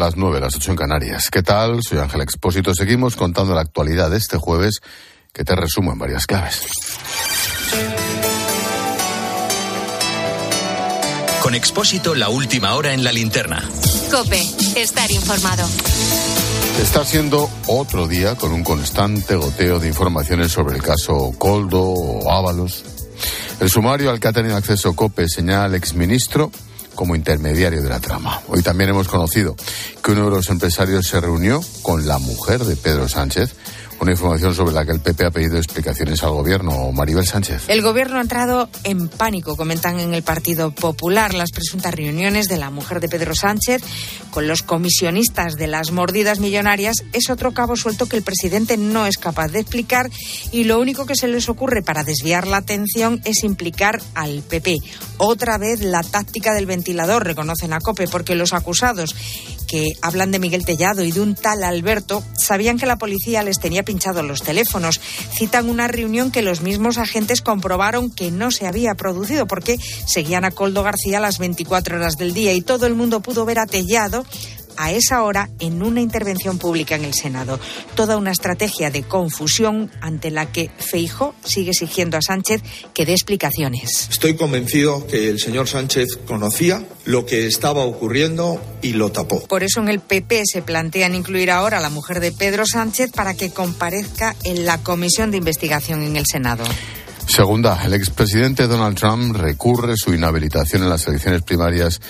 las nueve, las ocho en Canarias. ¿Qué tal? Soy Ángel Expósito. Seguimos contando la actualidad de este jueves, que te resumo en varias claves. Con Expósito, la última hora en la linterna. Cope, estar informado. Está siendo otro día con un constante goteo de informaciones sobre el caso Coldo o Ábalos. El sumario al que ha tenido acceso COPE señala al exministro como intermediario de la trama. Hoy también hemos conocido que uno de los empresarios se reunió con la mujer de Pedro Sánchez una información sobre la que el PP ha pedido explicaciones al gobierno. Maribel Sánchez. El gobierno ha entrado en pánico, comentan en el Partido Popular, las presuntas reuniones de la mujer de Pedro Sánchez con los comisionistas de las mordidas millonarias es otro cabo suelto que el presidente no es capaz de explicar y lo único que se les ocurre para desviar la atención es implicar al PP. Otra vez la táctica del ventilador, reconocen a COPE, porque los acusados que hablan de Miguel Tellado y de un tal Alberto sabían que la policía les tenía pinchados los teléfonos. Citan una reunión que los mismos agentes comprobaron que no se había producido porque seguían a Coldo García las 24 horas del día y todo el mundo pudo ver a Tellado a esa hora en una intervención pública en el Senado. Toda una estrategia de confusión ante la que Feijo sigue exigiendo a Sánchez que dé explicaciones. Estoy convencido que el señor Sánchez conocía lo que estaba ocurriendo y lo tapó. Por eso en el PP se plantean incluir ahora a la mujer de Pedro Sánchez para que comparezca en la comisión de investigación en el Senado. Segunda, el expresidente Donald Trump recurre su inhabilitación en las elecciones primarias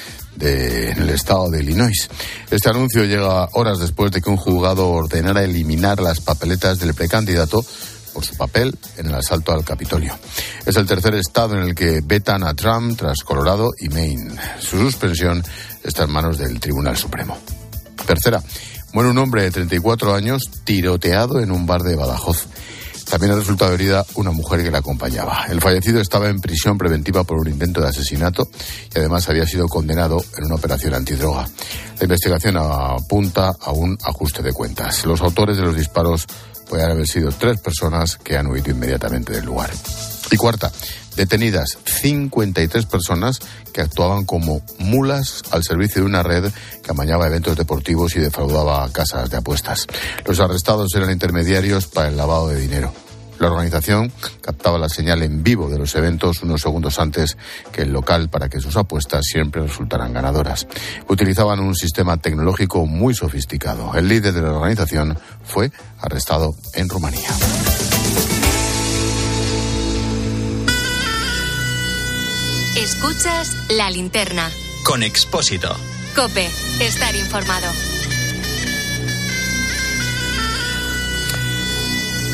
de, en el estado de Illinois. Este anuncio llega horas después de que un juzgado ordenara eliminar las papeletas del precandidato por su papel en el asalto al Capitolio. Es el tercer estado en el que vetan a Trump tras Colorado y Maine. Su suspensión está en manos del Tribunal Supremo. Tercera, muere un hombre de 34 años tiroteado en un bar de Badajoz. También ha resultado herida una mujer que la acompañaba. El fallecido estaba en prisión preventiva por un intento de asesinato y además había sido condenado en una operación antidroga. La investigación apunta a un ajuste de cuentas. Los autores de los disparos pueden haber sido tres personas que han huido inmediatamente del lugar. Y cuarta, detenidas 53 personas que actuaban como mulas al servicio de una red que amañaba eventos deportivos y defraudaba casas de apuestas. Los arrestados eran intermediarios para el lavado de dinero. La organización captaba la señal en vivo de los eventos unos segundos antes que el local para que sus apuestas siempre resultaran ganadoras. Utilizaban un sistema tecnológico muy sofisticado. El líder de la organización fue arrestado en Rumanía. Escuchas la linterna. Con Expósito. Cope, estar informado.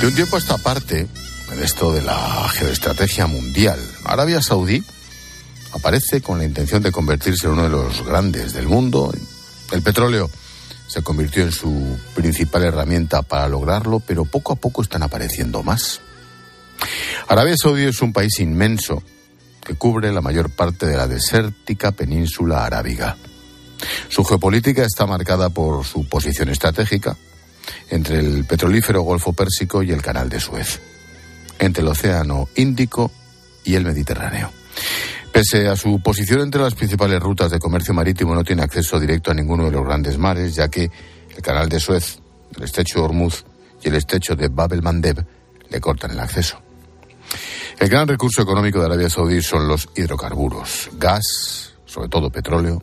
De un tiempo a esta parte, en esto de la geoestrategia mundial, Arabia Saudí aparece con la intención de convertirse en uno de los grandes del mundo. El petróleo se convirtió en su principal herramienta para lograrlo, pero poco a poco están apareciendo más. Arabia Saudí es un país inmenso que cubre la mayor parte de la desértica península arábiga. Su geopolítica está marcada por su posición estratégica entre el petrolífero Golfo Pérsico y el Canal de Suez, entre el Océano Índico y el Mediterráneo. Pese a su posición entre las principales rutas de comercio marítimo, no tiene acceso directo a ninguno de los grandes mares, ya que el Canal de Suez, el Estrecho de Hormuz y el Estrecho de Bab el-Mandeb le cortan el acceso. El gran recurso económico de Arabia Saudí son los hidrocarburos, gas, sobre todo petróleo.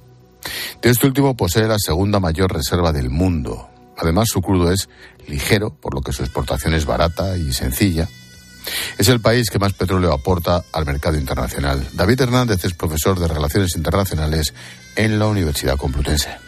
De este último posee la segunda mayor reserva del mundo. Además, su crudo es ligero, por lo que su exportación es barata y sencilla. Es el país que más petróleo aporta al mercado internacional. David Hernández es profesor de Relaciones Internacionales en la Universidad Complutense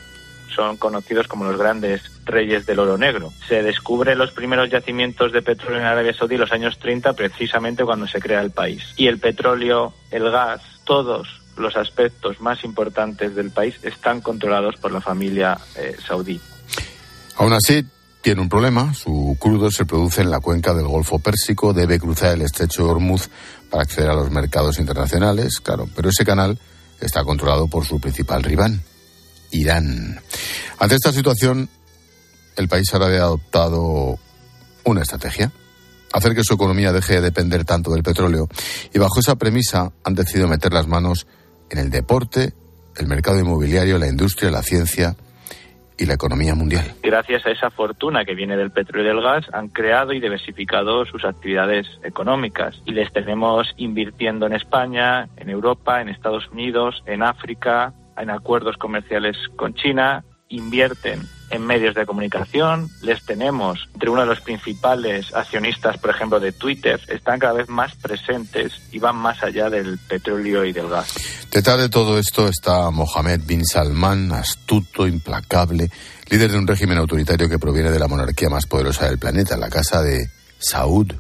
son conocidos como los grandes reyes del oro negro. Se descubren los primeros yacimientos de petróleo en Arabia Saudí en los años 30, precisamente cuando se crea el país. Y el petróleo, el gas, todos los aspectos más importantes del país están controlados por la familia eh, saudí. Aún así, tiene un problema. Su crudo se produce en la cuenca del Golfo Pérsico, debe cruzar el estrecho de Hormuz para acceder a los mercados internacionales, claro, pero ese canal está controlado por su principal rival, Irán. Ante esta situación, el país árabe ha adoptado una estrategia, hacer que su economía deje de depender tanto del petróleo, y bajo esa premisa han decidido meter las manos en el deporte, el mercado inmobiliario, la industria, la ciencia y la economía mundial. Gracias a esa fortuna que viene del petróleo y del gas, han creado y diversificado sus actividades económicas. Y les tenemos invirtiendo en España, en Europa, en Estados Unidos, en África, en acuerdos comerciales con China, invierten en medios de comunicación, les tenemos entre uno de los principales accionistas, por ejemplo, de Twitter, están cada vez más presentes y van más allá del petróleo y del gas. Detrás de todo esto está Mohammed bin Salman, astuto, implacable, líder de un régimen autoritario que proviene de la monarquía más poderosa del planeta, la casa de Saud.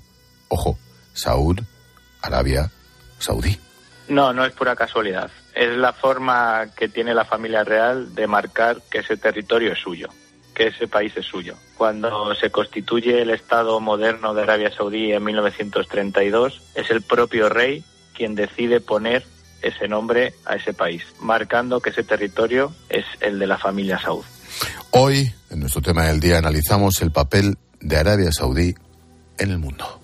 Ojo, Saud, Arabia Saudí. No, no es pura casualidad. Es la forma que tiene la familia real de marcar que ese territorio es suyo, que ese país es suyo. Cuando se constituye el Estado moderno de Arabia Saudí en 1932, es el propio rey quien decide poner ese nombre a ese país, marcando que ese territorio es el de la familia Saud. Hoy, en nuestro tema del día, analizamos el papel de Arabia Saudí en el mundo.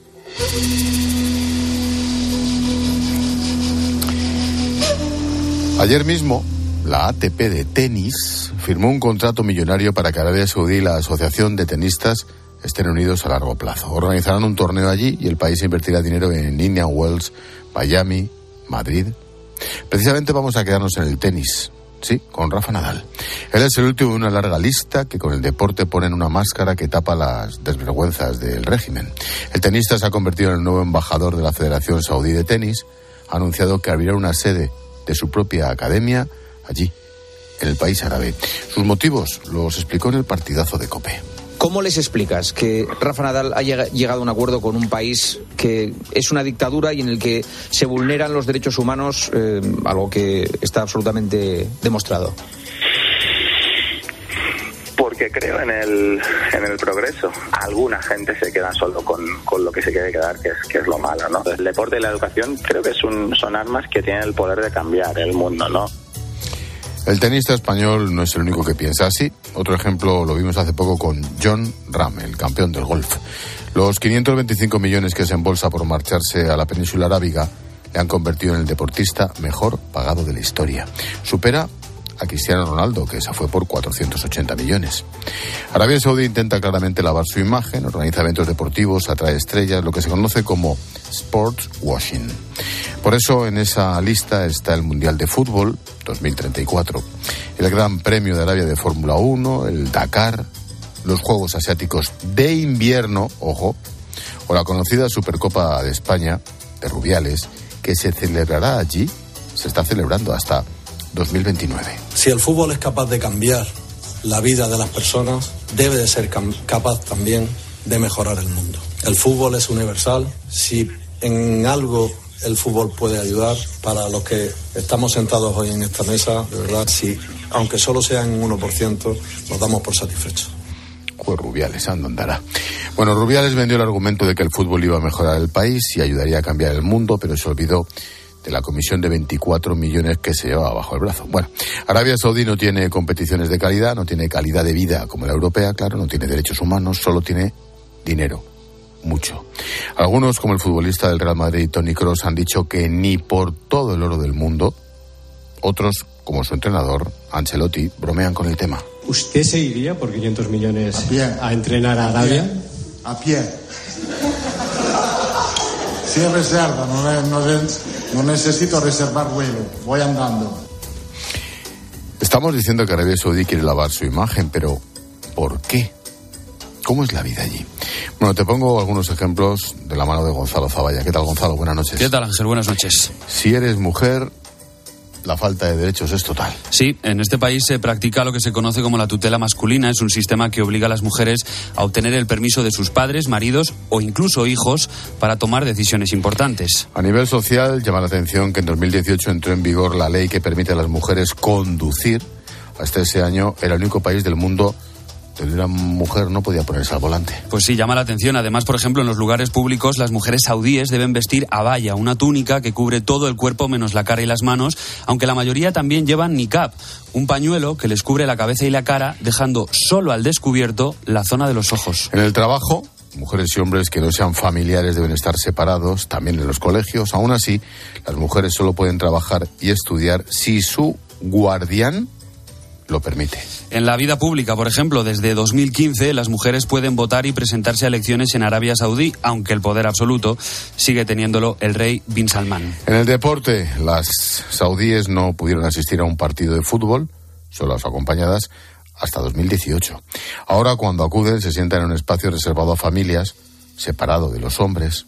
Ayer mismo, la ATP de tenis firmó un contrato millonario para que Arabia Saudí y la Asociación de Tenistas estén unidos a largo plazo. Organizarán un torneo allí y el país invertirá dinero en Indian Wells, Miami, Madrid. Precisamente vamos a quedarnos en el tenis, sí, con Rafa Nadal. Él es el último de una larga lista que con el deporte ponen una máscara que tapa las desvergüenzas del régimen. El tenista se ha convertido en el nuevo embajador de la Federación Saudí de Tenis, ha anunciado que abrirá una sede de su propia academia allí, en el país árabe. Sus motivos los explicó en el partidazo de Cope. ¿Cómo les explicas que Rafa Nadal haya llegado a un acuerdo con un país que es una dictadura y en el que se vulneran los derechos humanos, eh, algo que está absolutamente demostrado? Porque creo en el, en el progreso. Alguna gente se queda solo con, con lo que se quiere quedar, que es, que es lo malo, ¿no? El deporte y la educación creo que es son armas que tienen el poder de cambiar el mundo, ¿no? El tenista español no es el único que piensa así. Otro ejemplo lo vimos hace poco con John Ram, el campeón del golf. Los 525 millones que se embolsa por marcharse a la península arábiga le han convertido en el deportista mejor pagado de la historia. Supera a Cristiano Ronaldo, que se fue por 480 millones. Arabia Saudí intenta claramente lavar su imagen, organiza eventos deportivos, atrae estrellas, lo que se conoce como sports washing. Por eso en esa lista está el Mundial de Fútbol 2034, el Gran Premio de Arabia de Fórmula 1, el Dakar, los Juegos Asiáticos de invierno, ojo, o la conocida Supercopa de España de Rubiales, que se celebrará allí, se está celebrando hasta 2029. Si el fútbol es capaz de cambiar la vida de las personas, debe de ser capaz también de mejorar el mundo. El fútbol es universal. Si en algo el fútbol puede ayudar para los que estamos sentados hoy en esta mesa, de verdad, si aunque solo sea en un 1%, nos damos por satisfechos. Pues Rubiales, ando andará. Bueno, Rubiales vendió el argumento de que el fútbol iba a mejorar el país y ayudaría a cambiar el mundo, pero se olvidó de la comisión de 24 millones que se llevaba bajo el brazo. Bueno, Arabia Saudí no tiene competiciones de calidad, no tiene calidad de vida como la europea, claro, no tiene derechos humanos, solo tiene dinero. Mucho. Algunos, como el futbolista del Real Madrid, Tony Cross, han dicho que ni por todo el oro del mundo. Otros, como su entrenador, Ancelotti, bromean con el tema. ¿Usted se iría por 500 millones a, entrenar a Arabia? A pie. Sin reserva, no, no, no necesito reservar vuelo, voy andando. Estamos diciendo que Arabia Saudí quiere lavar su imagen, pero ¿por qué? ¿Cómo es la vida allí? Bueno, te pongo algunos ejemplos de la mano de Gonzalo Zavalla. ¿Qué tal, Gonzalo? Buenas noches. ¿Qué tal, Ángel? Buenas noches. Si eres mujer, la falta de derechos es total. Sí, en este país se practica lo que se conoce como la tutela masculina. Es un sistema que obliga a las mujeres a obtener el permiso de sus padres, maridos o incluso hijos para tomar decisiones importantes. A nivel social, llama la atención que en 2018 entró en vigor la ley que permite a las mujeres conducir. Hasta ese año era el único país del mundo una mujer no podía ponerse al volante. Pues sí, llama la atención. Además, por ejemplo, en los lugares públicos las mujeres saudíes deben vestir abaya, una túnica que cubre todo el cuerpo menos la cara y las manos, aunque la mayoría también llevan niqab, un pañuelo que les cubre la cabeza y la cara, dejando solo al descubierto la zona de los ojos. En el trabajo, mujeres y hombres que no sean familiares deben estar separados, también en los colegios. Aún así, las mujeres solo pueden trabajar y estudiar si su guardián lo permite. En la vida pública, por ejemplo, desde 2015 las mujeres pueden votar y presentarse a elecciones en Arabia Saudí, aunque el poder absoluto sigue teniéndolo el rey Bin Salman. En el deporte, las saudíes no pudieron asistir a un partido de fútbol, solas o acompañadas, hasta 2018. Ahora, cuando acuden, se sientan en un espacio reservado a familias, separado de los hombres,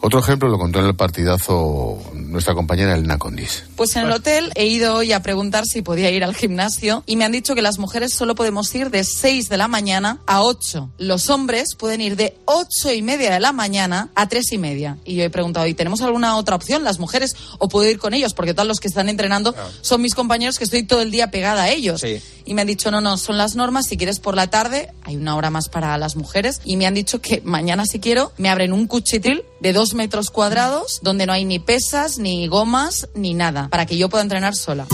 otro ejemplo lo contó en el partidazo nuestra compañera Elena Condis. Pues en el hotel he ido hoy a preguntar si podía ir al gimnasio y me han dicho que las mujeres solo podemos ir de 6 de la mañana a 8. Los hombres pueden ir de 8 y media de la mañana a 3 y media. Y yo he preguntado, ¿y tenemos alguna otra opción las mujeres o puedo ir con ellos? Porque todos los que están entrenando son mis compañeros que estoy todo el día pegada a ellos. Y me han dicho, no, no, son las normas. Si quieres por la tarde, hay una hora más para las mujeres. Y me han dicho que mañana, si quiero, me abren un cuchitril de dos metros cuadrados donde no hay ni pesas, ni gomas, ni nada, para que yo pueda entrenar sola.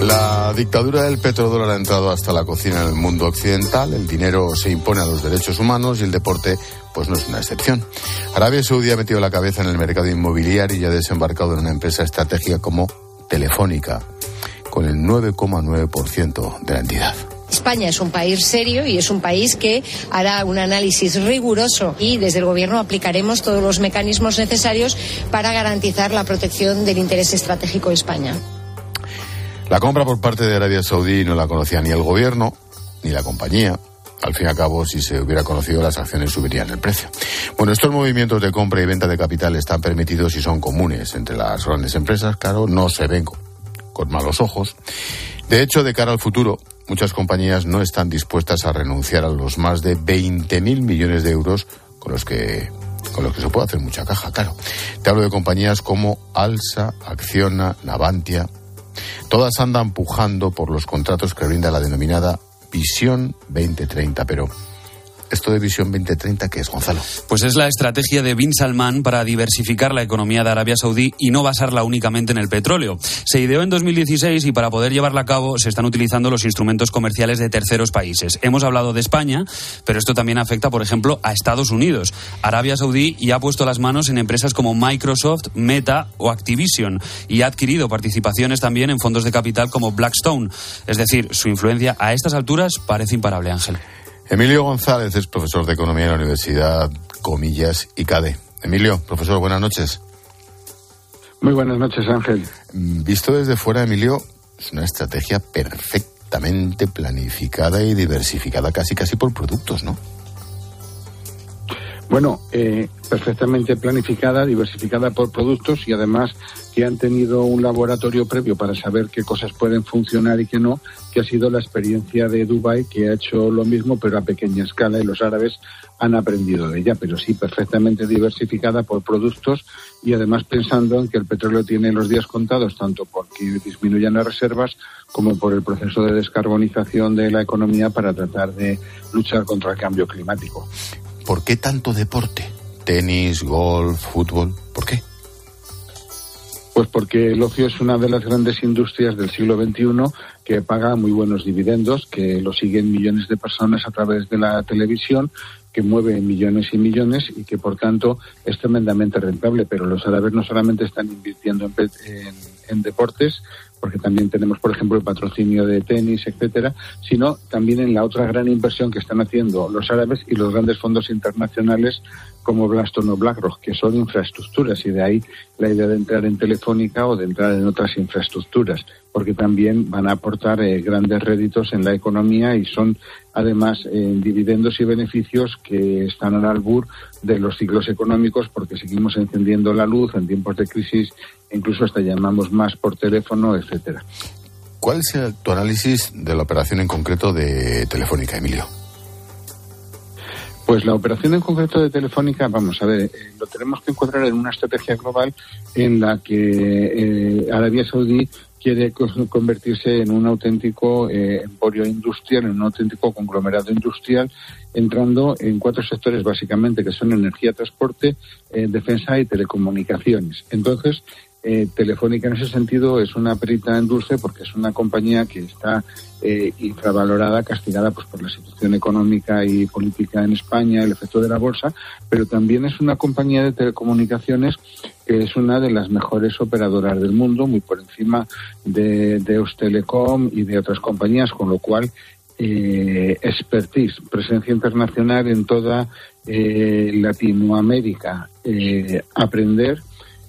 La dictadura del petrodólar ha entrado hasta la cocina en el mundo occidental, el dinero se impone a los derechos humanos y el deporte pues no es una excepción. Arabia Saudí ha metido la cabeza en el mercado inmobiliario y ha desembarcado en una empresa estratégica como Telefónica, con el 9,9% de la entidad. España es un país serio y es un país que hará un análisis riguroso y desde el Gobierno aplicaremos todos los mecanismos necesarios para garantizar la protección del interés estratégico de España. La compra por parte de Arabia Saudí no la conocía ni el Gobierno ni la compañía. Al fin y al cabo, si se hubiera conocido, las acciones subirían el precio. Bueno, estos movimientos de compra y venta de capital están permitidos y son comunes entre las grandes empresas, claro, no se ven con malos ojos. De hecho, de cara al futuro, muchas compañías no están dispuestas a renunciar a los más de 20.000 millones de euros con los que con los que se puede hacer mucha caja, claro. Te hablo de compañías como Alsa, Acciona, Navantia. Todas andan pujando por los contratos que brinda la denominada Visión 2030, pero esto de Visión 2030, ¿qué es, Gonzalo? Pues es la estrategia de Bin Salman para diversificar la economía de Arabia Saudí y no basarla únicamente en el petróleo. Se ideó en 2016 y para poder llevarla a cabo se están utilizando los instrumentos comerciales de terceros países. Hemos hablado de España, pero esto también afecta, por ejemplo, a Estados Unidos. Arabia Saudí ya ha puesto las manos en empresas como Microsoft, Meta o Activision y ha adquirido participaciones también en fondos de capital como Blackstone. Es decir, su influencia a estas alturas parece imparable, Ángel. Emilio González es profesor de Economía en la Universidad Comillas y CADE. Emilio, profesor, buenas noches. Muy buenas noches, Ángel. Mm, visto desde fuera, Emilio, es una estrategia perfectamente planificada y diversificada casi casi por productos, ¿no? Bueno, eh, perfectamente planificada, diversificada por productos y además que han tenido un laboratorio previo para saber qué cosas pueden funcionar y qué no, que ha sido la experiencia de Dubai que ha hecho lo mismo pero a pequeña escala y los árabes han aprendido de ella, pero sí perfectamente diversificada por productos y además pensando en que el petróleo tiene los días contados tanto porque disminuyan las reservas como por el proceso de descarbonización de la economía para tratar de luchar contra el cambio climático. ¿Por qué tanto deporte? Tenis, golf, fútbol. ¿Por qué? Pues porque el ocio es una de las grandes industrias del siglo XXI que paga muy buenos dividendos, que lo siguen millones de personas a través de la televisión, que mueve millones y millones y que por tanto es tremendamente rentable. Pero los árabes no solamente están invirtiendo en, en deportes, porque también tenemos, por ejemplo, el patrocinio de tenis, etcétera, sino también en la otra gran inversión que están haciendo los árabes y los grandes fondos internacionales como Blackstone o BlackRock, que son infraestructuras, y de ahí la idea de entrar en Telefónica o de entrar en otras infraestructuras, porque también van a aportar eh, grandes réditos en la economía y son además eh, dividendos y beneficios que están al albur de los ciclos económicos, porque seguimos encendiendo la luz en tiempos de crisis, incluso hasta llamamos más por teléfono, etcétera. ¿Cuál es tu análisis de la operación en concreto de Telefónica, Emilio? Pues la operación en concreto de Telefónica, vamos a ver, eh, lo tenemos que encontrar en una estrategia global en la que eh, Arabia Saudí quiere convertirse en un auténtico eh, emporio industrial, en un auténtico conglomerado industrial, entrando en cuatro sectores básicamente, que son energía, transporte, defensa y telecomunicaciones. Entonces, eh, Telefónica en ese sentido es una perita en dulce porque es una compañía que está eh, infravalorada, castigada pues, por la situación económica y política en España, el efecto de la bolsa, pero también es una compañía de telecomunicaciones que es una de las mejores operadoras del mundo, muy por encima de, Eustelecom y de otras compañías, con lo cual eh, expertise, presencia internacional en toda eh, Latinoamérica, eh, aprender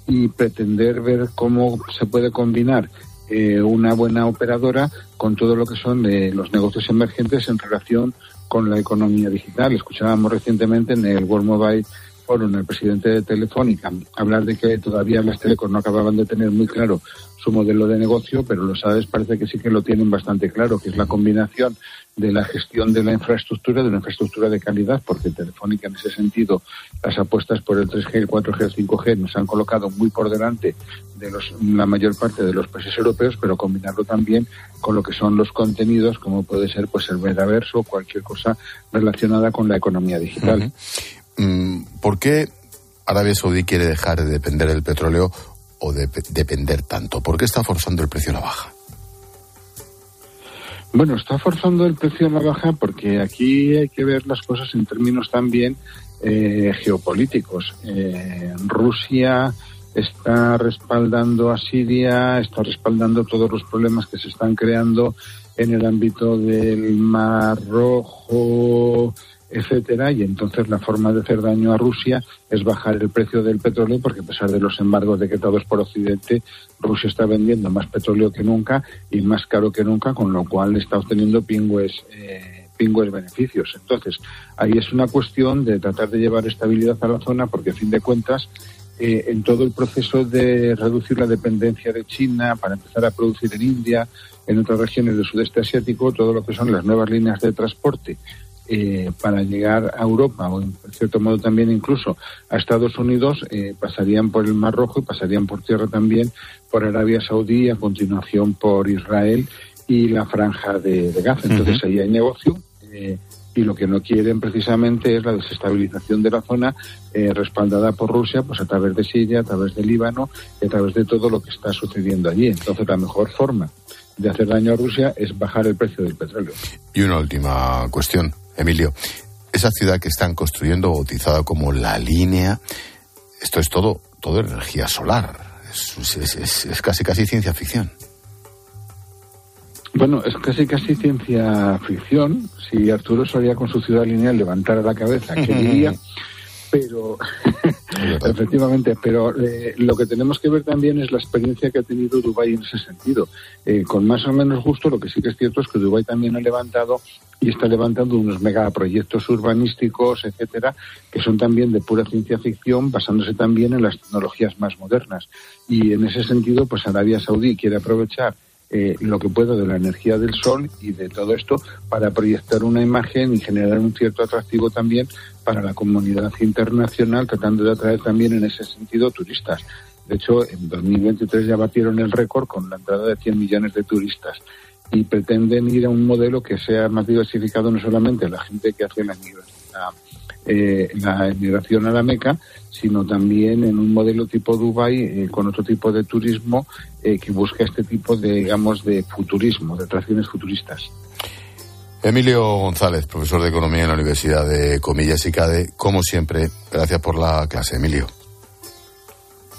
y pretender ver cómo se puede combinar eh, una buena operadora con todo lo que son eh, los negocios emergentes en relación con la economía digital. Escuchábamos recientemente en el World Mobile Forum el presidente de Telefónica hablar de que todavía las telecos no acababan de tener muy claro su modelo de negocio, pero los sabes parece que sí que lo tienen bastante claro, que es la combinación de la gestión de la infraestructura, de una infraestructura de calidad, porque Telefónica en ese sentido las apuestas por el 3G, el 4G, el 5G nos han colocado muy por delante de los, la mayor parte de los países europeos, pero combinarlo también con lo que son los contenidos, como puede ser pues el metaverso o cualquier cosa relacionada con la economía digital. ¿Por qué Arabia Saudí quiere dejar de depender del petróleo o de depender tanto? ¿Por qué está forzando el precio a la baja? Bueno, está forzando el precio a la baja porque aquí hay que ver las cosas en términos también eh, geopolíticos. Eh, Rusia está respaldando a Siria, está respaldando todos los problemas que se están creando en el ámbito del Mar Rojo, etcétera, y entonces la forma de hacer daño a Rusia es bajar el precio del petróleo, porque a pesar de los embargos decretados por Occidente, Rusia está vendiendo más petróleo que nunca y más caro que nunca, con lo cual está obteniendo pingües, eh, pingües beneficios. Entonces, ahí es una cuestión de tratar de llevar estabilidad a la zona, porque a fin de cuentas, eh, en todo el proceso de reducir la dependencia de China para empezar a producir en India, en otras regiones del sudeste asiático, todo lo que son las nuevas líneas de transporte eh, para llegar a Europa o en cierto modo también incluso a Estados Unidos eh, pasarían por el Mar Rojo y pasarían por tierra también por Arabia Saudí y a continuación por Israel y la franja de, de Gaza. Entonces ahí hay negocio. Eh, y lo que no quieren precisamente es la desestabilización de la zona eh, respaldada por Rusia pues a través de Siria, a través de Líbano y a través de todo lo que está sucediendo allí. Entonces la mejor forma de hacer daño a Rusia es bajar el precio del petróleo. Y una última cuestión. Emilio, esa ciudad que están construyendo, bautizada como la línea, esto es todo, todo energía solar. Es, es, es, es casi casi ciencia ficción. Bueno, es casi casi ciencia ficción. Si Arturo Soria con su ciudad lineal levantara la cabeza, ¿qué diría? Pero efectivamente, pero eh, lo que tenemos que ver también es la experiencia que ha tenido Dubái en ese sentido. Eh, con más o menos gusto, lo que sí que es cierto es que Dubái también ha levantado y está levantando unos megaproyectos urbanísticos, etcétera, que son también de pura ciencia ficción, basándose también en las tecnologías más modernas. Y en ese sentido, pues Arabia Saudí quiere aprovechar eh, lo que puedo de la energía del sol y de todo esto para proyectar una imagen y generar un cierto atractivo también para la comunidad internacional, tratando de atraer también en ese sentido turistas. De hecho, en 2023 ya batieron el récord con la entrada de 100 millones de turistas y pretenden ir a un modelo que sea más diversificado no solamente la gente que hace la migración, eh, la migración a la Meca, sino también en un modelo tipo Dubai eh, con otro tipo de turismo eh, que busca este tipo de, digamos, de futurismo, de atracciones futuristas. Emilio González, profesor de Economía en la Universidad de Comillas y CADE, como siempre, gracias por la clase, Emilio.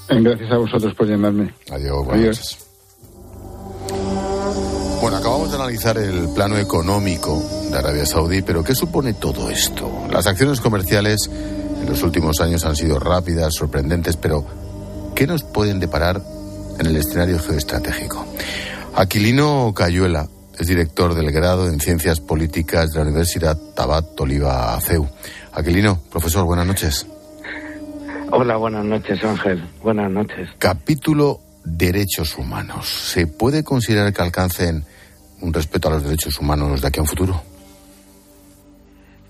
Gracias a vosotros por llamarme. Adiós. Adiós. Bueno, acabamos de analizar el plano económico de Arabia Saudí, pero ¿qué supone todo esto? Las acciones comerciales en los últimos años han sido rápidas, sorprendentes, pero ¿qué nos pueden deparar en el escenario geoestratégico? Aquilino Cayuela es director del grado en Ciencias Políticas de la Universidad Tabat Oliva CEU. Aquilino, profesor, buenas noches. Hola, buenas noches, Ángel. Buenas noches. Capítulo Derechos Humanos. ¿Se puede considerar que alcancen un respeto a los derechos humanos de aquí a un futuro?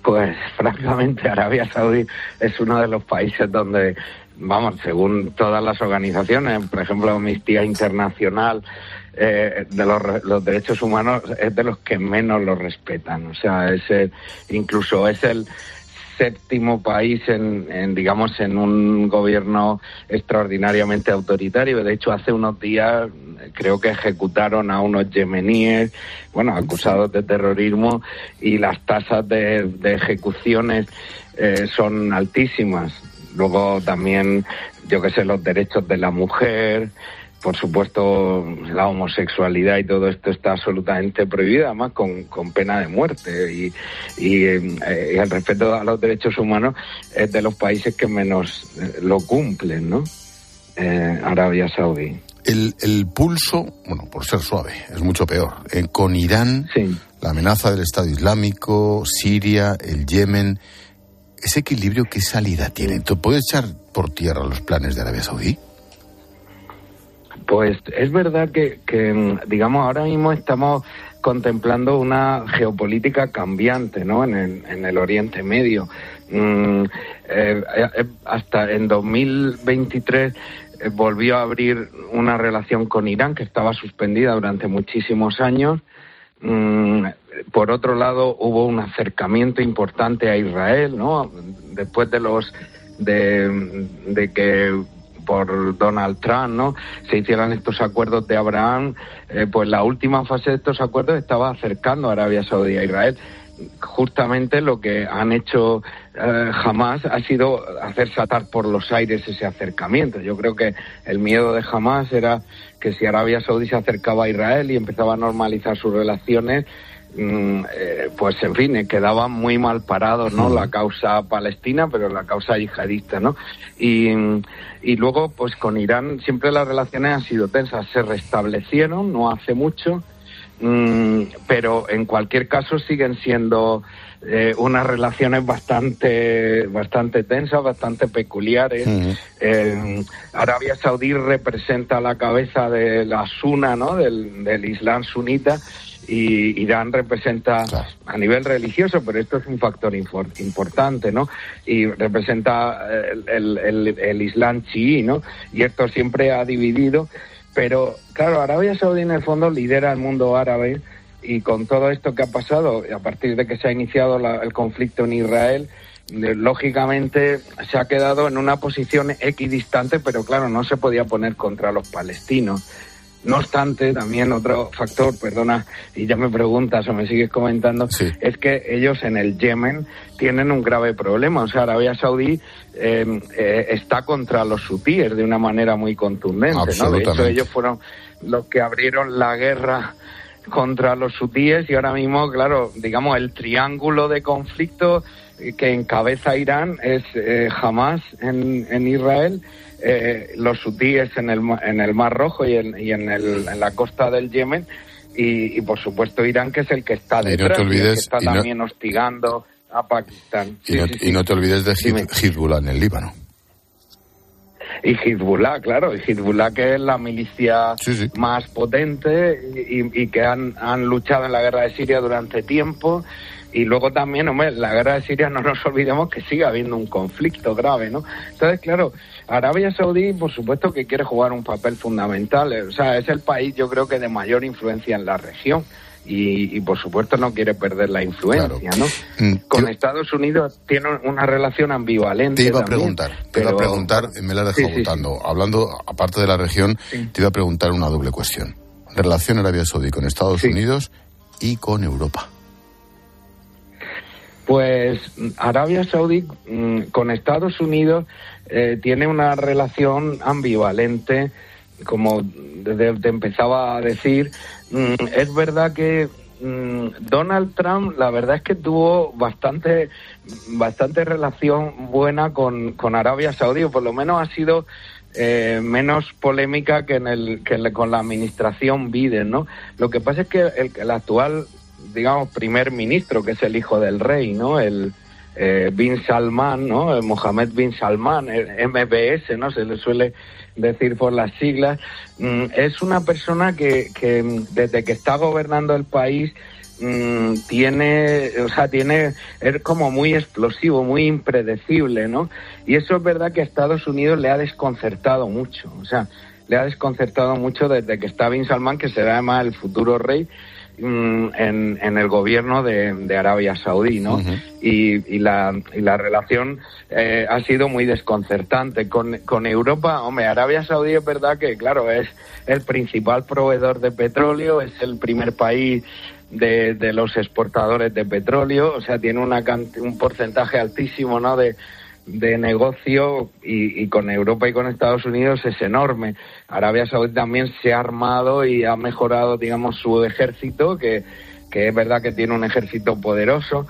Pues francamente Arabia Saudí es uno de los países donde, vamos, según todas las organizaciones, por ejemplo Amnistía Internacional, eh, de los, los, derechos humanos es de los que menos los respetan. O sea, es el, incluso es el séptimo país en, digamos, en un gobierno extraordinariamente autoritario. De hecho, hace unos días creo que ejecutaron a unos yemeníes, bueno, acusados de terrorismo y las tasas de, ejecuciones eh, son altísimas. Luego también, yo que sé, los derechos de la mujer, por supuesto, la homosexualidad y todo esto está absolutamente prohibida, además con, con pena de muerte. Y, y, eh, el respeto a los derechos humanos es de los países que menos eh, lo cumplen, ¿no? Eh, Arabia Saudí. El, el, pulso, bueno, por ser suave, es mucho peor. con Irán, la amenaza del Estado Islámico, Siria, el Yemen, ¿ese equilibrio qué salida tiene? ¿Puede echar por tierra los planes de Arabia Saudí? Pues es verdad que, digamos, ahora mismo estamos contemplando una geopolítica cambiante, ¿no? En el, en el Oriente Medio. Mm, eh, eh, hasta en 2023 eh, volvió a abrir una relación con Irán que estaba suspendida durante muchísimos años. Mm, por otro lado, hubo un acercamiento importante a Israel, ¿no? Después de los de que por Donald Trump, ¿no? Se hicieran estos acuerdos de Abraham, eh, pues la última fase de estos acuerdos estaba acercando a Arabia Saudí a Israel. Justamente lo que han hecho eh, jamás ha sido hacer saltar por los aires ese acercamiento. Yo creo que el miedo de jamás era que si Arabia Saudí se acercaba a Israel y empezaba a normalizar sus relaciones, pues en fin, eh, quedaba muy mal parado, ¿no? La causa palestina, pero la causa yihadista, ¿no? Y, y luego, pues con Irán siempre las relaciones han sido tensas, se restablecieron, no hace mucho, mm, pero en cualquier caso siguen siendo eh, unas relaciones bastante bastante tensas, bastante peculiares. Arabia Saudí representa la cabeza de la Suna, ¿no? Del, del Islam sunita y Irán representa a nivel religioso, pero esto es un factor importante, ¿no? Y representa eh, el, Islam chií, ¿no? Y esto siempre ha dividido, pero claro, Arabia Saudí en el fondo lidera el mundo árabe y con todo esto que ha pasado, a partir de que se ha iniciado el conflicto en Israel, lógicamente se ha quedado en una posición equidistante, pero claro, no se podía poner contra los palestinos. No obstante, también otro factor, perdona, y ya me preguntas o me sigues comentando, es que ellos en el Yemen tienen un grave problema. O sea, Arabia Saudí em, eh, está contra los hutíes de una manera muy contundente. ¿no? De hecho, ellos fueron los que abrieron la guerra contra los hutíes y ahora mismo, claro, digamos, el triángulo de conflicto que encabeza Irán es eh, Hamas en, en Israel eh, los hutíes en el, en el Mar Rojo y en, y en, el, en la costa del Yemen y, por supuesto Irán que es el que está detrás, y que está también hostigando a Pakistán. Y, no, te olvides de Hezbollah en el Líbano. Y Hezbollah, claro, y Hezbollah que es la milicia más potente y, y, que han, han luchado en la guerra de Siria durante tiempo y luego también, hombre, la guerra de Siria no nos olvidemos que sigue habiendo un conflicto grave, ¿no? Entonces, claro, Arabia Saudí, por supuesto que quiere jugar un papel fundamental, o sea, es el país yo creo que de mayor influencia en la región. Y, por supuesto no quiere perder la influencia, ¿no? Mm, Con Estados Unidos tiene una relación ambivalente. Te iba a preguntar, te iba a preguntar, me la he dejado votando. Hablando, aparte de la región, te iba a preguntar una doble cuestión. Relación Arabia Saudí con Estados Unidos y con Europa. Pues Arabia Saudí mm, con Estados Unidos eh, tiene una relación ambivalente, como te empezaba a decir. Mm, es verdad que mm, Donald Trump, la verdad es que tuvo bastante, bastante relación buena con, con Arabia Saudí, o por lo menos ha sido eh, menos polémica que en el que con la administración Biden, ¿no? Lo que pasa es que el, el actual digamos, primer ministro, que es el hijo del rey, ¿no? El eh, Bin Salman, ¿no? El Mohammed Bin Salman, el MBS, ¿no? Se le suele decir por las siglas. Mm, es una persona que, que desde que está gobernando el país mm, tiene, o sea, tiene, es como muy explosivo, muy impredecible, ¿no? Y eso es verdad que a Estados Unidos le ha desconcertado mucho, o sea, le ha desconcertado mucho desde que está Bin Salman, que será además el futuro rey, mm, en, en, el gobierno de, de Arabia Saudí, ¿no? y, y, la, y la relación eh, ha sido muy desconcertante. Con, con Europa, hombre, Arabia Saudí es verdad que, claro, es el principal proveedor de petróleo, es el primer país de, de los exportadores de petróleo, o sea, tiene una, un porcentaje altísimo, ¿no? De, de negocio y, con Europa y con Estados Unidos es enorme. Arabia Saudí también se ha armado y ha mejorado, digamos, su ejército, que, que es verdad que tiene un ejército poderoso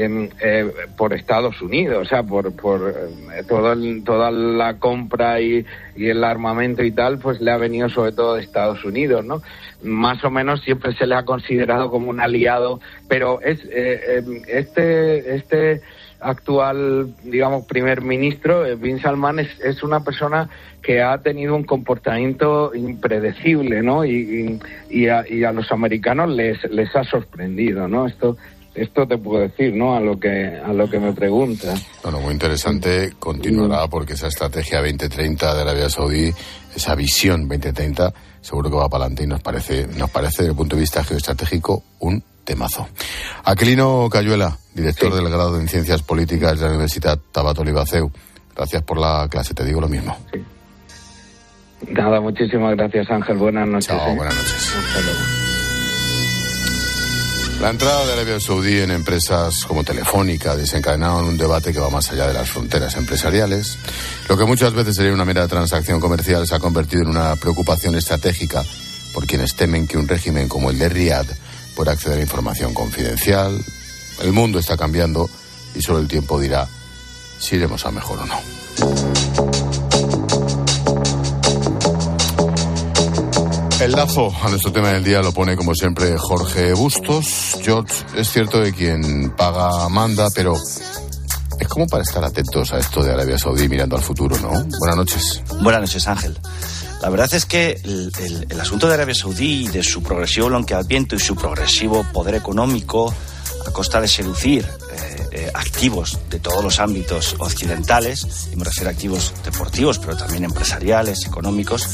eh, por Estados Unidos, o sea, por, por eh, todo toda la compra y, y, el armamento y tal, pues le ha venido sobre todo de Estados Unidos, ¿no? Más o menos siempre se le ha considerado como un aliado, pero es eh, este este actual, digamos, primer ministro, eh, Bin Salman, es, es, una persona que ha tenido un comportamiento impredecible, ¿no? Y, y, a, y, a, los americanos les, les ha sorprendido, ¿no? Esto esto te puedo decir, ¿no? A lo que a lo que me pregunta. Bueno, muy interesante. Continuará porque esa estrategia 2030 de Arabia Saudí, esa visión 2030, seguro que va para adelante y nos parece, nos parece desde el punto de vista geoestratégico un temazo. Aquilino Cayuela, director del grado en Ciencias Políticas de la Universidad Tabato Libaceu. Gracias por la clase, te digo lo mismo. Nada, muchísimas gracias Ángel. Buenas noches. Chao, ¿eh? buenas noches. La entrada de Arabia Saudí en empresas como Telefónica desencadenaron un debate que va más allá de las fronteras empresariales. Lo que muchas veces sería una mera transacción comercial se ha convertido en una preocupación estratégica por quienes temen que un régimen como el de Riyadh pueda acceder a información confidencial. El mundo está cambiando y solo el tiempo dirá si iremos a mejor o no. El lazo a nuestro tema del día lo pone como siempre Jorge Bustos. George, es cierto que quien paga manda, pero es como para estar atentos a esto de Arabia Saudí mirando al futuro, ¿no? Buenas noches. Buenas noches, Ángel. La verdad es que el, asunto de Arabia Saudí, de su progresivo blanqueamiento y su progresivo poder económico a costa de seducir eh, eh, activos de todos los ámbitos occidentales, y me refiero a activos deportivos, pero también empresariales, económicos,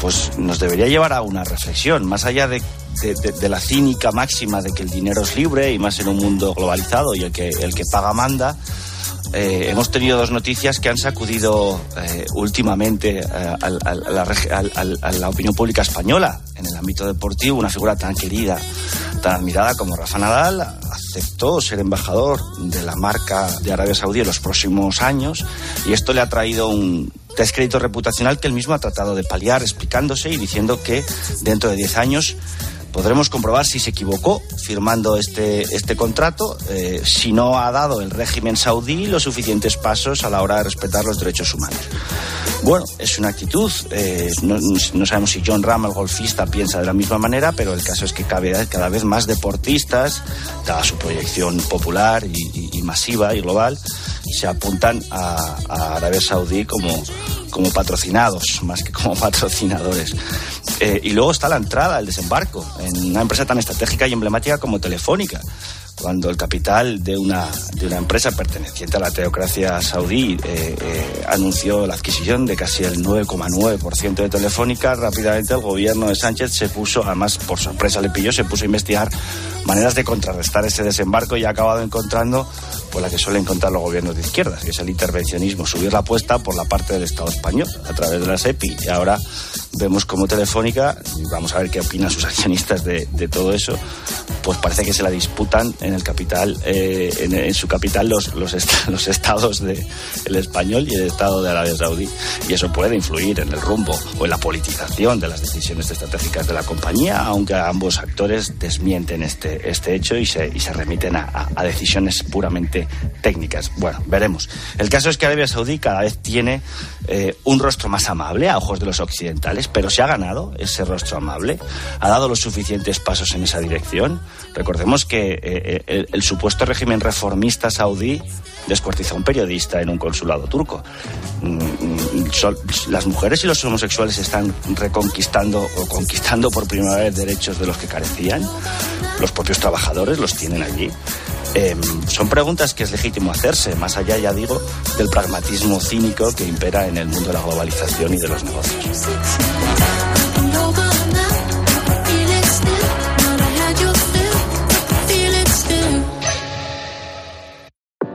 pues nos debería llevar a una reflexión, más allá de, de, la cínica máxima de que el dinero es libre y más en un mundo globalizado y el que, el que paga manda. Eh, hemos tenido dos noticias que han sacudido eh, últimamente eh, a, la, a, la, opinión pública española en el ámbito deportivo. Una figura tan querida, tan admirada como Rafa Nadal aceptó ser embajador de la marca de Arabia Saudí en los próximos años y esto le ha traído un descrédito reputacional que él mismo ha tratado de paliar explicándose y diciendo que dentro de 10 años podremos comprobar si se equivocó firmando este, este contrato, eh, si no ha dado el régimen saudí los suficientes pasos a la hora de respetar los derechos humanos. Bueno, es una actitud, eh, no, sabemos si John Ram, el golfista, piensa de la misma manera, pero el caso es que cada, vez más deportistas, dada su proyección popular y, masiva y global, se apuntan a Arabia Saudí como, como patrocinados, más que como patrocinadores. Eh, y luego está la entrada, el desembarco, en una empresa tan estratégica y emblemática como Telefónica. Cuando el capital de una, de una empresa perteneciente a la teocracia saudí eh, eh, anunció la adquisición de casi el 9,9% de Telefónica, rápidamente el gobierno de Sánchez se puso, además por sorpresa le pilló, se puso a investigar maneras de contrarrestar ese desembarco y ha acabado encontrando pues la que suelen encontrar los gobiernos de izquierdas, que es el intervencionismo, subir la apuesta por la parte del Estado español a través de la SEPI. Y ahora vemos como Telefónica, y vamos a ver qué opinan sus accionistas de, de, todo eso, pues parece que se la disputan en el capital, eh, en, en, su capital los, los, est los estados de el español y el Estado de Arabia Saudí. Y eso puede influir en el rumbo o en la politización de las decisiones estratégicas de la compañía, aunque ambos actores desmienten este, este hecho y se, y se remiten a, a, a decisiones puramente técnicas. Bueno, veremos. El caso es que Arabia Saudí cada vez tiene eh, un rostro más amable a ojos de los occidentales, pero se ha ganado ese rostro amable, ha dado los suficientes pasos en esa dirección. Recordemos que eh, el, el, supuesto régimen reformista saudí descuartizó a un periodista en un consulado turco. Mm, son, las mujeres y los homosexuales están reconquistando o conquistando por primera vez derechos de los que carecían. Los propios trabajadores los tienen allí. Eh, son preguntas que es legítimo hacerse, más allá, ya digo, del pragmatismo cínico que impera en el mundo de la globalización y de los negocios.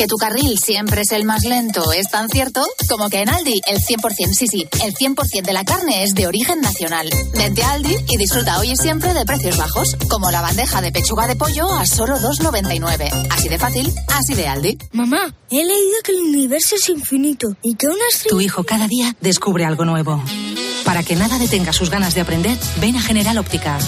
Que tu carril siempre es el más lento es tan cierto como que en Aldi el 100%, sí, sí, el 100% de la carne es de origen nacional. Vente a Aldi y disfruta hoy y siempre de precios bajos, como la bandeja de pechuga de pollo a solo 2,99. Así de fácil, así de Aldi. Mamá, he leído que el universo es infinito y que una estrella... Tu hijo cada día descubre algo nuevo. Para que nada detenga sus ganas de aprender, ven a General Óptica.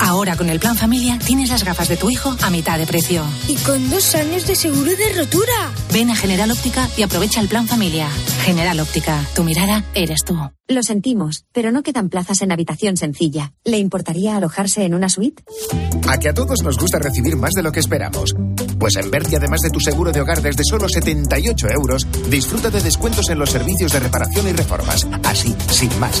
Ahora con el plan familia tienes las gafas de tu hijo a mitad de precio. Y con dos años de seguro de rotura. Ven a General Óptica y aprovecha el plan familia. General Óptica, tu mirada eres tú. Lo sentimos, pero no quedan plazas en habitación sencilla. ¿Le importaría alojarse en una suite? A que a todos nos gusta recibir más de lo que esperamos. Pues en Berti, además de tu seguro de hogar desde solo 78 euros, disfruta de descuentos en los servicios de reparación y reformas. Así, sin más.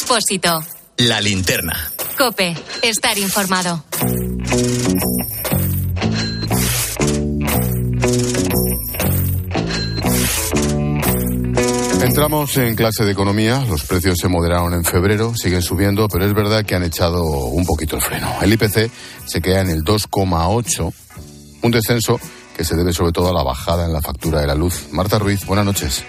Expósito. La linterna. Cope. Estar informado. Entramos en clase de economía, los precios se moderaron en febrero, siguen subiendo, pero es verdad que han echado un poquito el freno. El IPC se queda en el 2,8, un descenso que se debe sobre todo a la bajada en la factura de la luz. Marta Ruiz, buenas noches.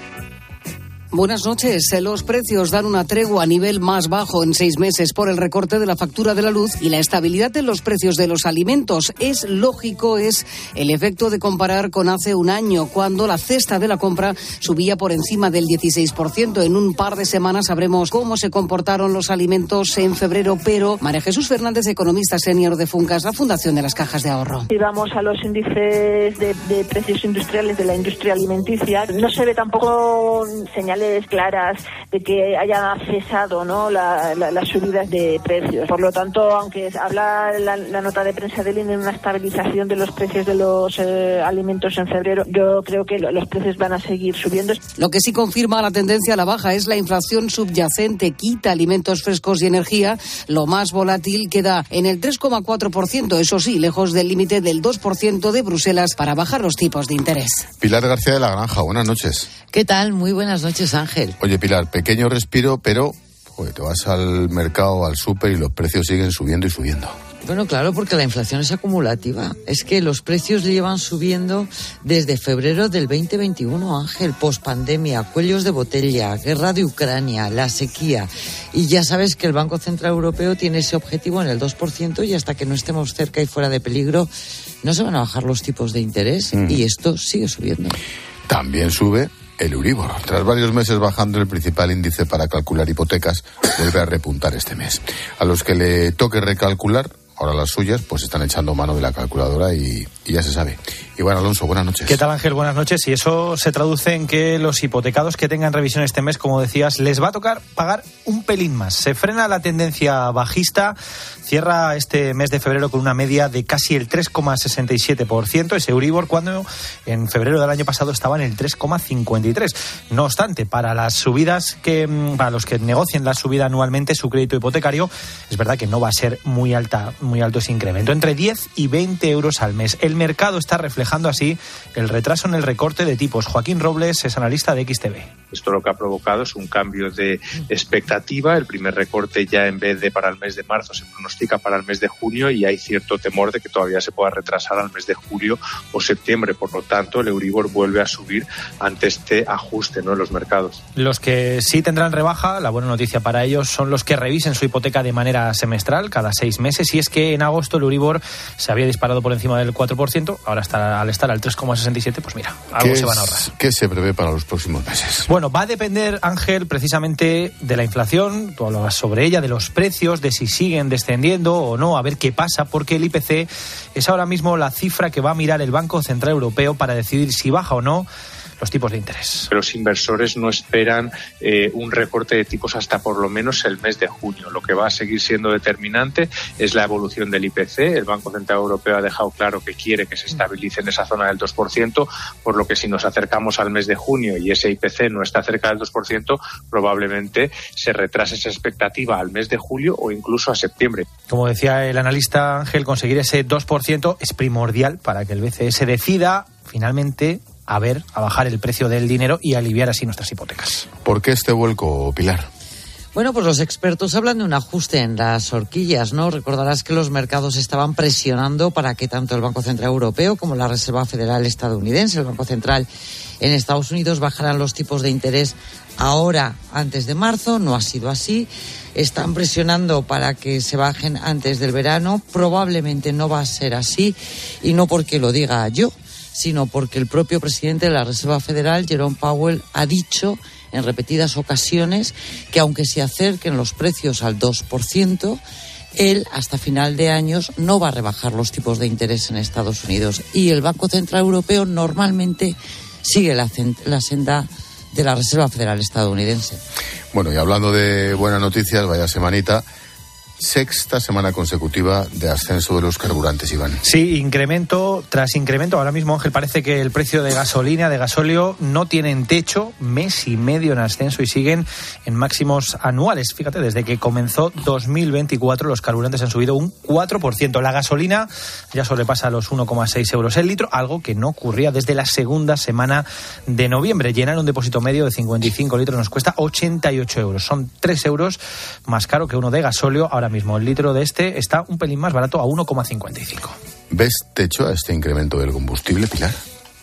Buenas noches. Los precios dan una tregua a nivel más bajo en seis meses por el recorte de la factura de la luz y la estabilidad en los precios de los alimentos. Es lógico, es el efecto de comparar con hace un año, cuando la cesta de la compra subía por encima del 16%. En un par de semanas sabremos cómo se comportaron los alimentos en febrero, pero María Jesús Fernández, economista senior de Funcas, la Fundación de las Cajas de Ahorro. Si vamos a los índices de, de precios industriales de la industria alimenticia, no se ve tampoco señal claras de que haya cesado ¿no? La, la, las subidas de precios. Por lo tanto, aunque habla la, la nota de prensa del INE de una estabilización de los precios de los eh, alimentos en febrero, yo creo que los precios van a seguir subiendo. Lo que sí confirma la tendencia a la baja es la inflación subyacente, quita alimentos frescos y energía. Lo más volátil queda en el 3,4%, eso sí, lejos del límite del 2% de Bruselas para bajar los tipos de interés. Pilar García de la Granja, buenas noches. ¿Qué tal? Muy buenas noches, Ángel. Oye, Pilar, pequeño respiro, pero joder, te vas al mercado, al súper y los precios siguen subiendo y subiendo. Bueno, claro, porque la inflación es acumulativa. Es que los precios llevan subiendo desde febrero del 2021, Ángel, pospandemia, cuellos de botella, guerra de Ucrania, la sequía. Y ya sabes que el Banco Central Europeo tiene ese objetivo en el 2% y hasta que no estemos cerca y fuera de peligro, no se van a bajar los tipos de interés Mm. y esto sigue subiendo. También sube el Euribor. Tras varios meses bajando el principal índice para calcular hipotecas, vuelve a repuntar este mes. A los que le toque recalcular, ahora las suyas, pues están echando mano de la calculadora y, ya se sabe. Iván Alonso, buenas noches. ¿Qué tal Ángel? Buenas noches. Y eso se traduce en que los hipotecados que tengan revisión este mes, como decías, les va a tocar pagar un pelín más. Se frena la tendencia bajista, cierra este mes de febrero con una media de casi el 3,67%, ese Euribor, cuando en febrero del año pasado estaba en el 3,53%. No obstante, para las subidas que, mm, para los que negocien la subida anualmente su crédito hipotecario, es verdad que no va a ser muy alta, muy alto ese incremento, entre 10 y 20 euros al mes. El mercado está reflejando así el retraso en el recorte de tipos. Joaquín Robles es analista de XTV. Esto lo que ha provocado es un cambio de expectativa. El primer recorte ya en vez de para el mes de marzo se pronostica para el mes de junio y hay cierto temor de que todavía se pueda retrasar al mes de julio o septiembre. Por lo tanto, el Euribor vuelve a subir ante este ajuste ¿no? en los mercados. Los que sí tendrán rebaja, la buena noticia para ellos, son los que revisen su hipoteca de manera semestral cada seis meses. Y es que en agosto el Euribor se había disparado por encima del 4%, ahora está, al estar al 3,67, pues mira, algo se van a ahorrar. ¿Qué se prevé para los próximos meses? Bueno, va a depender, Ángel, precisamente de la inflación, tú hablabas sobre ella, de los precios, de si siguen descendiendo o no, a ver qué pasa, porque el IPC es ahora mismo la cifra que va a mirar el Banco Central Europeo para decidir si baja o no los tipos de interés. Los inversores no esperan eh, un recorte de tipos hasta por lo menos el mes de junio. Lo que va a seguir siendo determinante es la evolución del IPC. El Banco Central Europeo ha dejado claro que quiere que se estabilice en esa zona del 2%, por lo que si nos acercamos al mes de junio y ese IPC no está cerca del 2%, probablemente se retrase esa expectativa al mes de julio o incluso a septiembre. Como decía el analista Ángel, conseguir ese 2% es primordial para que el BCE se decida finalmente a ver, a bajar el precio del dinero y aliviar así nuestras hipotecas. ¿Por qué este vuelco, Pilar? Bueno, pues los expertos hablan de un ajuste en las horquillas, ¿no? Recordarás que los mercados estaban presionando para que tanto el Banco Central Europeo como la Reserva Federal estadounidense, el Banco Central en Estados Unidos, bajaran los tipos de interés ahora, antes de marzo. No ha sido así. Están presionando para que se bajen antes del verano. Probablemente no va a ser así y no porque lo diga yo sino porque el propio presidente de la Reserva Federal, Jerome Powell, ha dicho en repetidas ocasiones que aunque se acerquen los precios al 2%, él hasta final de años no va a rebajar los tipos de interés en Estados Unidos. Y el Banco Central Europeo normalmente sigue la, la senda de la Reserva Federal estadounidense. Bueno, y hablando de buenas noticias, vaya semanita sexta semana consecutiva de ascenso de los carburantes, Iván. Sí, incremento tras incremento. Ahora mismo, Ángel, parece que el precio de gasolina, de gasóleo, no tienen techo, mes y medio en ascenso y siguen en máximos anuales. Fíjate, desde que comenzó 2024 los carburantes han subido un 4%. La gasolina ya sobrepasa los 1,6 euros el litro, algo que no ocurría desde la segunda semana de noviembre. Llenar un depósito medio de 55 litros nos cuesta 88 euros. Son 3 euros más caro que uno de gasóleo. Ahora mismo. El litro de este está un pelín más barato a 1,55. ¿Ves techo a este incremento del combustible, Pilar?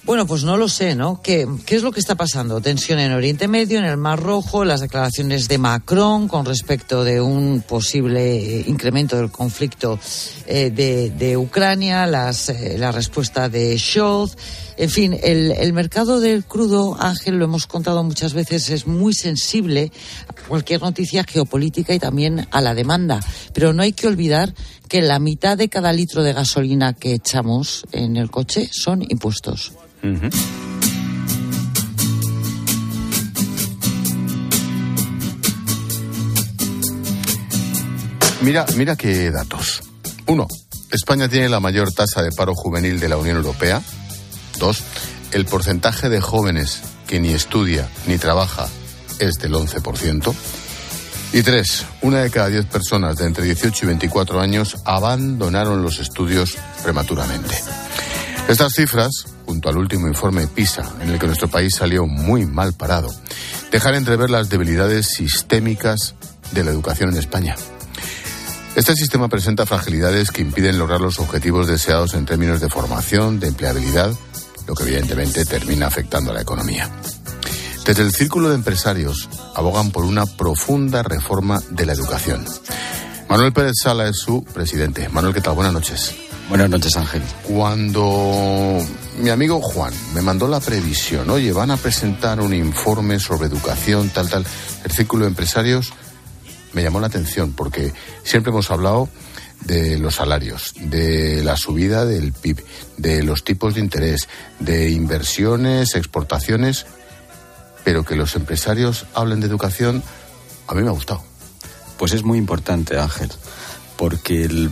Bueno, pues no lo sé, ¿no? ¿Qué, ¿Qué, es lo que está pasando? Tensión en Oriente Medio, en el Mar Rojo, las declaraciones de Macron con respecto de un posible eh, incremento del conflicto eh, de, de, Ucrania, las, eh, la respuesta de Scholz. En fin, el, el, mercado del crudo, Ángel, lo hemos contado muchas veces, es muy sensible a cualquier noticia geopolítica y también a la demanda. Pero no hay que olvidar que la mitad de cada litro de gasolina que echamos en el coche son impuestos. Mira, mira qué datos. Uno, España tiene la mayor tasa de paro juvenil de la Unión Europea. Dos, el porcentaje de jóvenes que ni estudia ni trabaja es del 11%. Y tres, una de cada diez personas de entre 18 y 24 años abandonaron los estudios prematuramente. Estas cifras, junto al último informe PISA, en el que nuestro país salió muy mal parado, dejan entrever las debilidades sistémicas de la educación en España. Este sistema presenta fragilidades que impiden lograr los objetivos deseados en términos de formación, de empleabilidad, lo que evidentemente termina afectando a la economía. Desde el Círculo de Empresarios abogan por una profunda reforma de la educación. Manuel Pérez Sala es su presidente. Manuel, ¿qué tal? Buenas noches. Buenas noches, Ángel. Cuando mi amigo Juan me mandó la previsión, oye, van a presentar un informe sobre educación, tal, tal, el Círculo de Empresarios me llamó la atención porque siempre hemos hablado de los salarios, de la subida del PIB, de los tipos de interés, de inversiones, exportaciones, pero que los empresarios hablen de educación, a mí me ha gustado. Pues es muy importante, Ángel, porque el,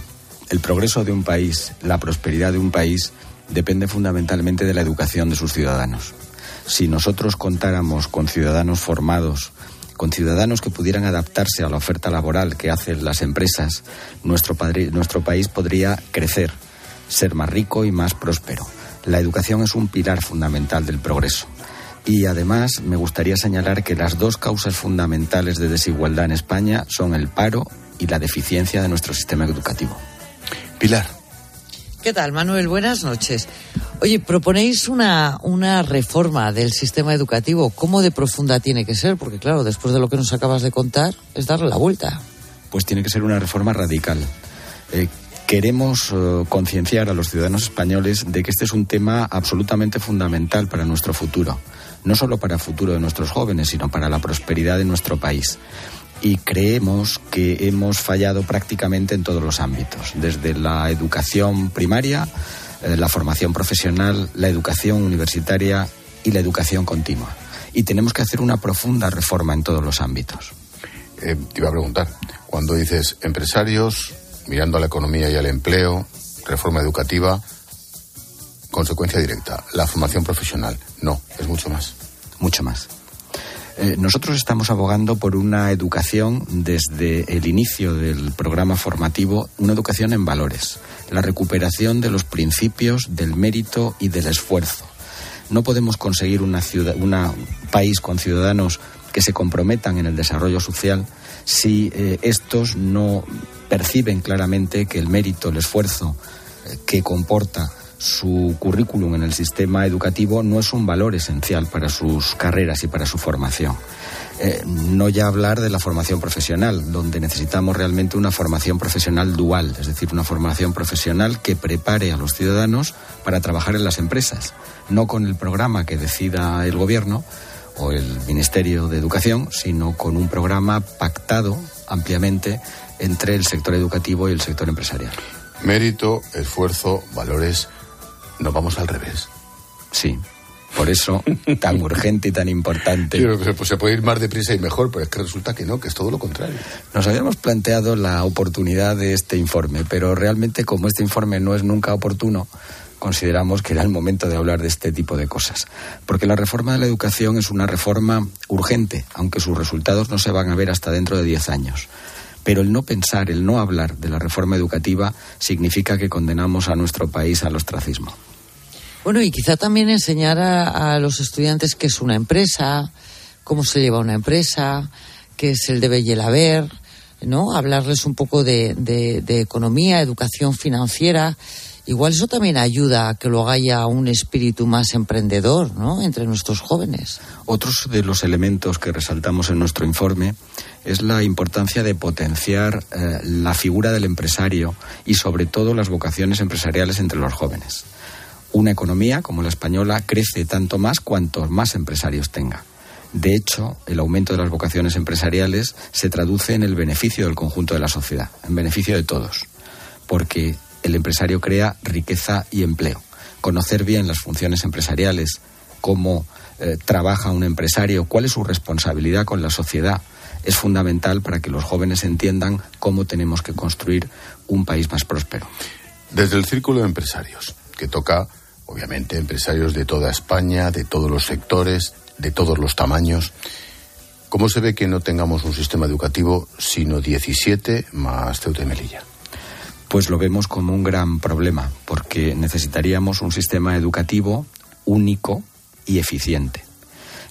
el progreso de un país, la prosperidad de un país, depende fundamentalmente de la educación de sus ciudadanos. Si nosotros contáramos con ciudadanos formados, con ciudadanos que pudieran adaptarse a la oferta laboral que hacen las empresas, nuestro, nuestro país podría crecer, ser más rico y más próspero. La educación es un pilar fundamental del progreso. Y además me gustaría señalar que las dos causas fundamentales de desigualdad en España son el paro y la deficiencia de nuestro sistema educativo. Pilar. ¿Qué tal, Manuel? Buenas noches. Oye, proponéis una, una reforma del sistema educativo. ¿Cómo de profunda tiene que ser? Porque, claro, después de lo que nos acabas de contar, es darle la vuelta. Pues tiene que ser una reforma radical. Eh, queremos eh, concienciar a los ciudadanos españoles de que este es un tema absolutamente fundamental para nuestro futuro. No solo para el futuro de nuestros jóvenes, sino para la prosperidad de nuestro país y creemos que hemos fallado prácticamente en todos los ámbitos, desde la educación primaria, eh, la formación profesional, la educación universitaria y la educación continua. Y tenemos que hacer una profunda reforma en todos los ámbitos. Eh, te iba a preguntar, cuando dices empresarios, mirando a la economía y al empleo, reforma educativa, consecuencia directa, la formación profesional, no, es mucho más. Mucho más. Eh, nosotros estamos abogando por una educación desde el inicio del programa formativo, una educación en valores, la recuperación de los principios del mérito y del esfuerzo. No podemos conseguir un país con ciudadanos que se comprometan en el desarrollo social si eh, estos no perciben claramente que el mérito, el esfuerzo eh, que comporta su currículum en el sistema educativo no es un valor esencial para sus carreras y para su formación. Eh, no ya hablar de la formación profesional, donde necesitamos realmente una formación profesional dual, es decir, una formación profesional que prepare a los ciudadanos para trabajar en las empresas, no con el programa que decida el gobierno o el Ministerio de Educación, sino con un programa pactado ampliamente entre el sector educativo y el sector empresarial. Mérito, esfuerzo, valores nos vamos al revés. Sí. Por eso, tan urgente y tan importante. pues se puede ir más deprisa y mejor, pero es que resulta que no, que es todo lo contrario. Nos habíamos planteado la oportunidad de este informe, pero realmente, como este informe no es nunca oportuno, consideramos que era el momento de hablar de este tipo de cosas. Porque la reforma de la educación es una reforma urgente, aunque sus resultados no se van a ver hasta dentro de diez años. Pero el no pensar, el no hablar de la reforma educativa significa que condenamos a nuestro país al ostracismo. Bueno, y quizá también enseñar a, los estudiantes qué es una empresa, cómo se lleva una empresa, qué es el debe y el haber, ¿no? Hablarles un poco de economía, educación financiera. Igual eso también ayuda a que lo haya un espíritu más emprendedor, ¿no? Entre nuestros jóvenes. Otros de los elementos que resaltamos en nuestro informe es la importancia de potenciar eh, la figura del empresario y sobre todo las vocaciones empresariales entre los jóvenes. Una economía como la española crece tanto más cuanto más empresarios tenga. De hecho, el aumento de las vocaciones empresariales se traduce en el beneficio del conjunto de la sociedad, en beneficio de todos, porque el empresario crea riqueza y empleo. Conocer bien las funciones empresariales, cómo eh, trabaja un empresario, cuál es su responsabilidad con la sociedad, es fundamental para que los jóvenes entiendan cómo tenemos que construir un país más próspero. Desde el círculo de empresarios, que toca, obviamente, empresarios de toda España, de todos los sectores, de todos los tamaños, ¿cómo se ve que no tengamos un sistema educativo sino 17 más Ceuta y Melilla? Pues lo vemos como un gran problema, porque necesitaríamos un sistema educativo único y eficiente.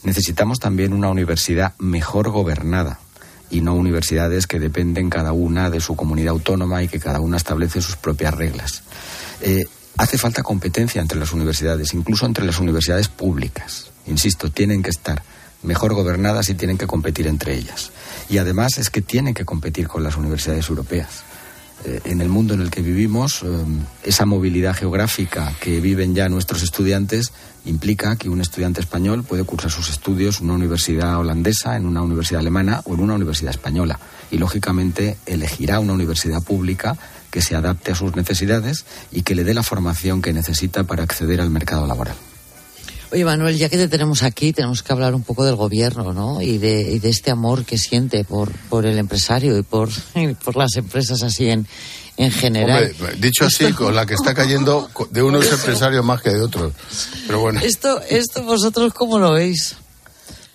Necesitamos también una universidad mejor gobernada, y no universidades que dependen cada una de su comunidad autónoma y que cada una establece sus propias reglas. Eh, hace falta competencia entre las universidades, incluso entre las universidades públicas. Insisto, tienen que estar mejor gobernadas y tienen que competir entre ellas. Y además es que tienen que competir con las universidades europeas. Eh, en el mundo en el que vivimos, eh, esa movilidad geográfica que viven ya nuestros estudiantes implica que un estudiante español puede cursar sus estudios en una universidad holandesa, en una universidad alemana o en una universidad española. Y, lógicamente, elegirá una universidad pública que se adapte a sus necesidades y que le dé la formación que necesita para acceder al mercado laboral. Oye, Manuel, ya que te tenemos aquí, tenemos que hablar un poco del gobierno, ¿no? Y de, este amor que siente por, por el empresario y por, por las empresas así en, en general. dicho así, con la que está cayendo de unos empresarios más que de otros. Pero bueno. Esto, esto vosotros cómo lo veis?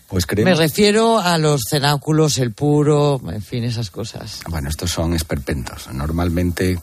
Pues Me refiero a los cenáculos, el puro, en fin, esas cosas. Bueno, estos son esperpentos. Normalmente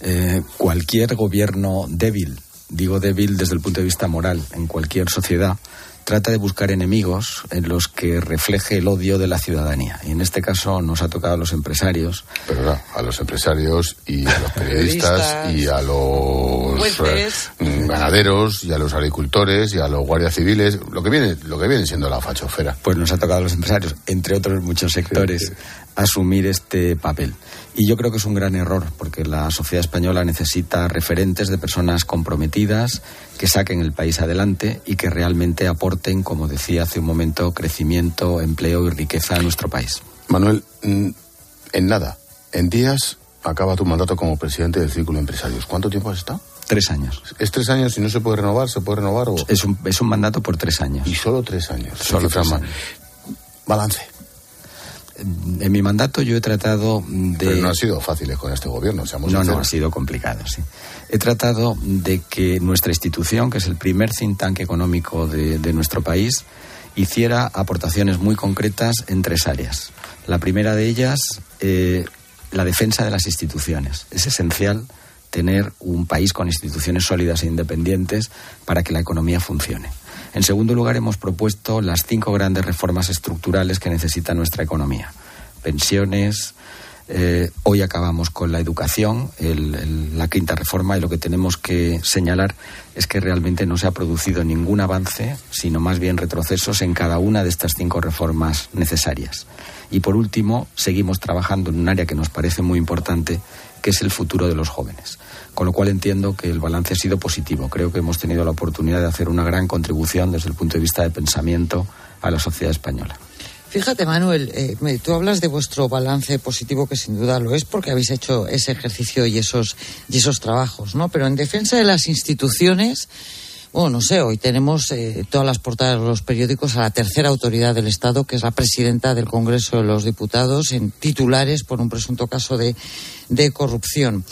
eh, cualquier gobierno débil digo débil desde el punto de vista moral, en cualquier sociedad, trata de buscar enemigos en los que refleje el odio de la ciudadanía. Y en este caso nos ha tocado a los empresarios. Pero a los empresarios y a los periodistas y a los eh, mm, ganaderos y a los agricultores y a los guardias civiles, lo que viene, lo que viene siendo la fachofera. Pues nos ha tocado a los empresarios, entre otros muchos sectores, asumir este papel. Y yo creo que es un gran error, porque la sociedad española necesita referentes de personas comprometidas que saquen el país adelante y que realmente aporten, como decía hace un momento, crecimiento, empleo y riqueza a nuestro país. Manuel, mm, en nada, en días acaba tu mandato como presidente del Círculo de Empresarios. ¿Cuánto tiempo has estado? Tres años. ¿Es tres años y no se puede renovar? ¿Se puede renovar? O... Es, un, es un mandato por tres años. Y solo tres años. Solo tres años. Balance en mi mandato yo he tratado de... Pero no ha sido fácil con este gobierno, seamos No, no, ha sido complicado, sí. He tratado de que nuestra institución, que es el primer think tank económico de, nuestro país, hiciera aportaciones muy concretas en tres áreas. La primera de ellas, eh, la defensa de las instituciones. Es esencial tener un país con instituciones sólidas e independientes para que la economía funcione. En segundo lugar, hemos propuesto las cinco grandes reformas estructurales que necesita nuestra economía. Pensiones, eh, hoy acabamos con la educación, la quinta reforma, y lo que tenemos que señalar es que realmente no se ha producido ningún avance, sino más bien retrocesos en cada una de estas cinco reformas necesarias. Y por último, seguimos trabajando en un área que nos parece muy importante, que es el futuro de los jóvenes con lo cual entiendo que el balance ha sido positivo. Creo que hemos tenido la oportunidad de hacer una gran contribución desde el punto de vista de pensamiento a la sociedad española. Fíjate, Manuel, eh, tú hablas de vuestro balance positivo, que sin duda lo es, porque habéis hecho ese ejercicio y esos, y esos trabajos, ¿no? Pero en defensa de las instituciones, bueno, no sé, hoy tenemos eh, todas las portadas de los periódicos a la tercera autoridad del Estado, que es la presidenta del Congreso de los Diputados, en titulares por un presunto caso de, de corrupción.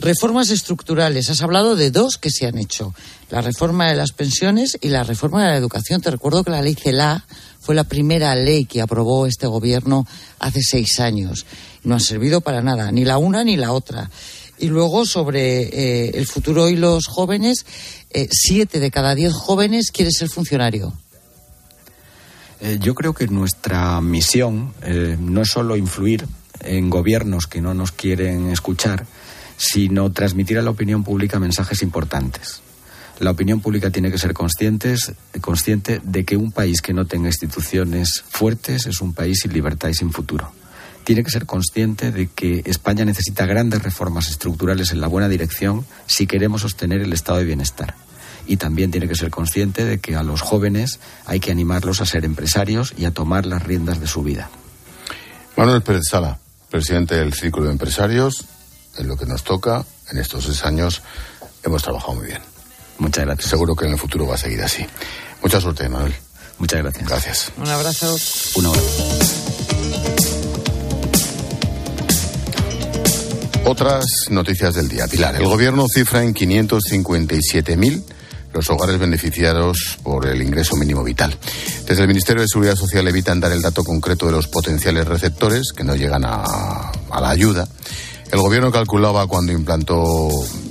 Reformas estructurales. Has hablado de dos que se han hecho. La reforma de las pensiones y la reforma de la educación. Te recuerdo que la ley CELA fue la primera ley que aprobó este gobierno hace seis años. No ha servido para nada, ni la una ni la otra. Y luego sobre eh, el futuro y los jóvenes, eh, siete de cada diez jóvenes quiere ser funcionario. Eh, yo creo que nuestra misión no es solo influir en gobiernos que no nos quieren escuchar, sino transmitir a la opinión pública mensajes importantes. La opinión pública tiene que ser conscientes, consciente de que un país que no tenga instituciones fuertes es un país sin libertad y sin futuro tiene que ser consciente de que España necesita grandes reformas estructurales en la buena dirección si queremos sostener el estado de bienestar. Y también tiene que ser consciente de que a los jóvenes hay que animarlos a ser empresarios y a tomar las riendas de su vida. Manuel Pérez Sala, presidente del Círculo de Empresarios, en lo que nos toca, en estos seis años, hemos trabajado muy bien. Muchas gracias. Seguro que en el futuro va a seguir así. Mucha suerte, Manuel. Muchas gracias. Gracias. Un abrazo. Un abrazo. Otras noticias del día. Pilar, el gobierno cifra en 557.000 los hogares beneficiados por el ingreso mínimo vital. Desde el Ministerio de Seguridad Social evitan dar el dato concreto de los potenciales receptores que no llegan a, a la ayuda. El gobierno calculaba cuando implantó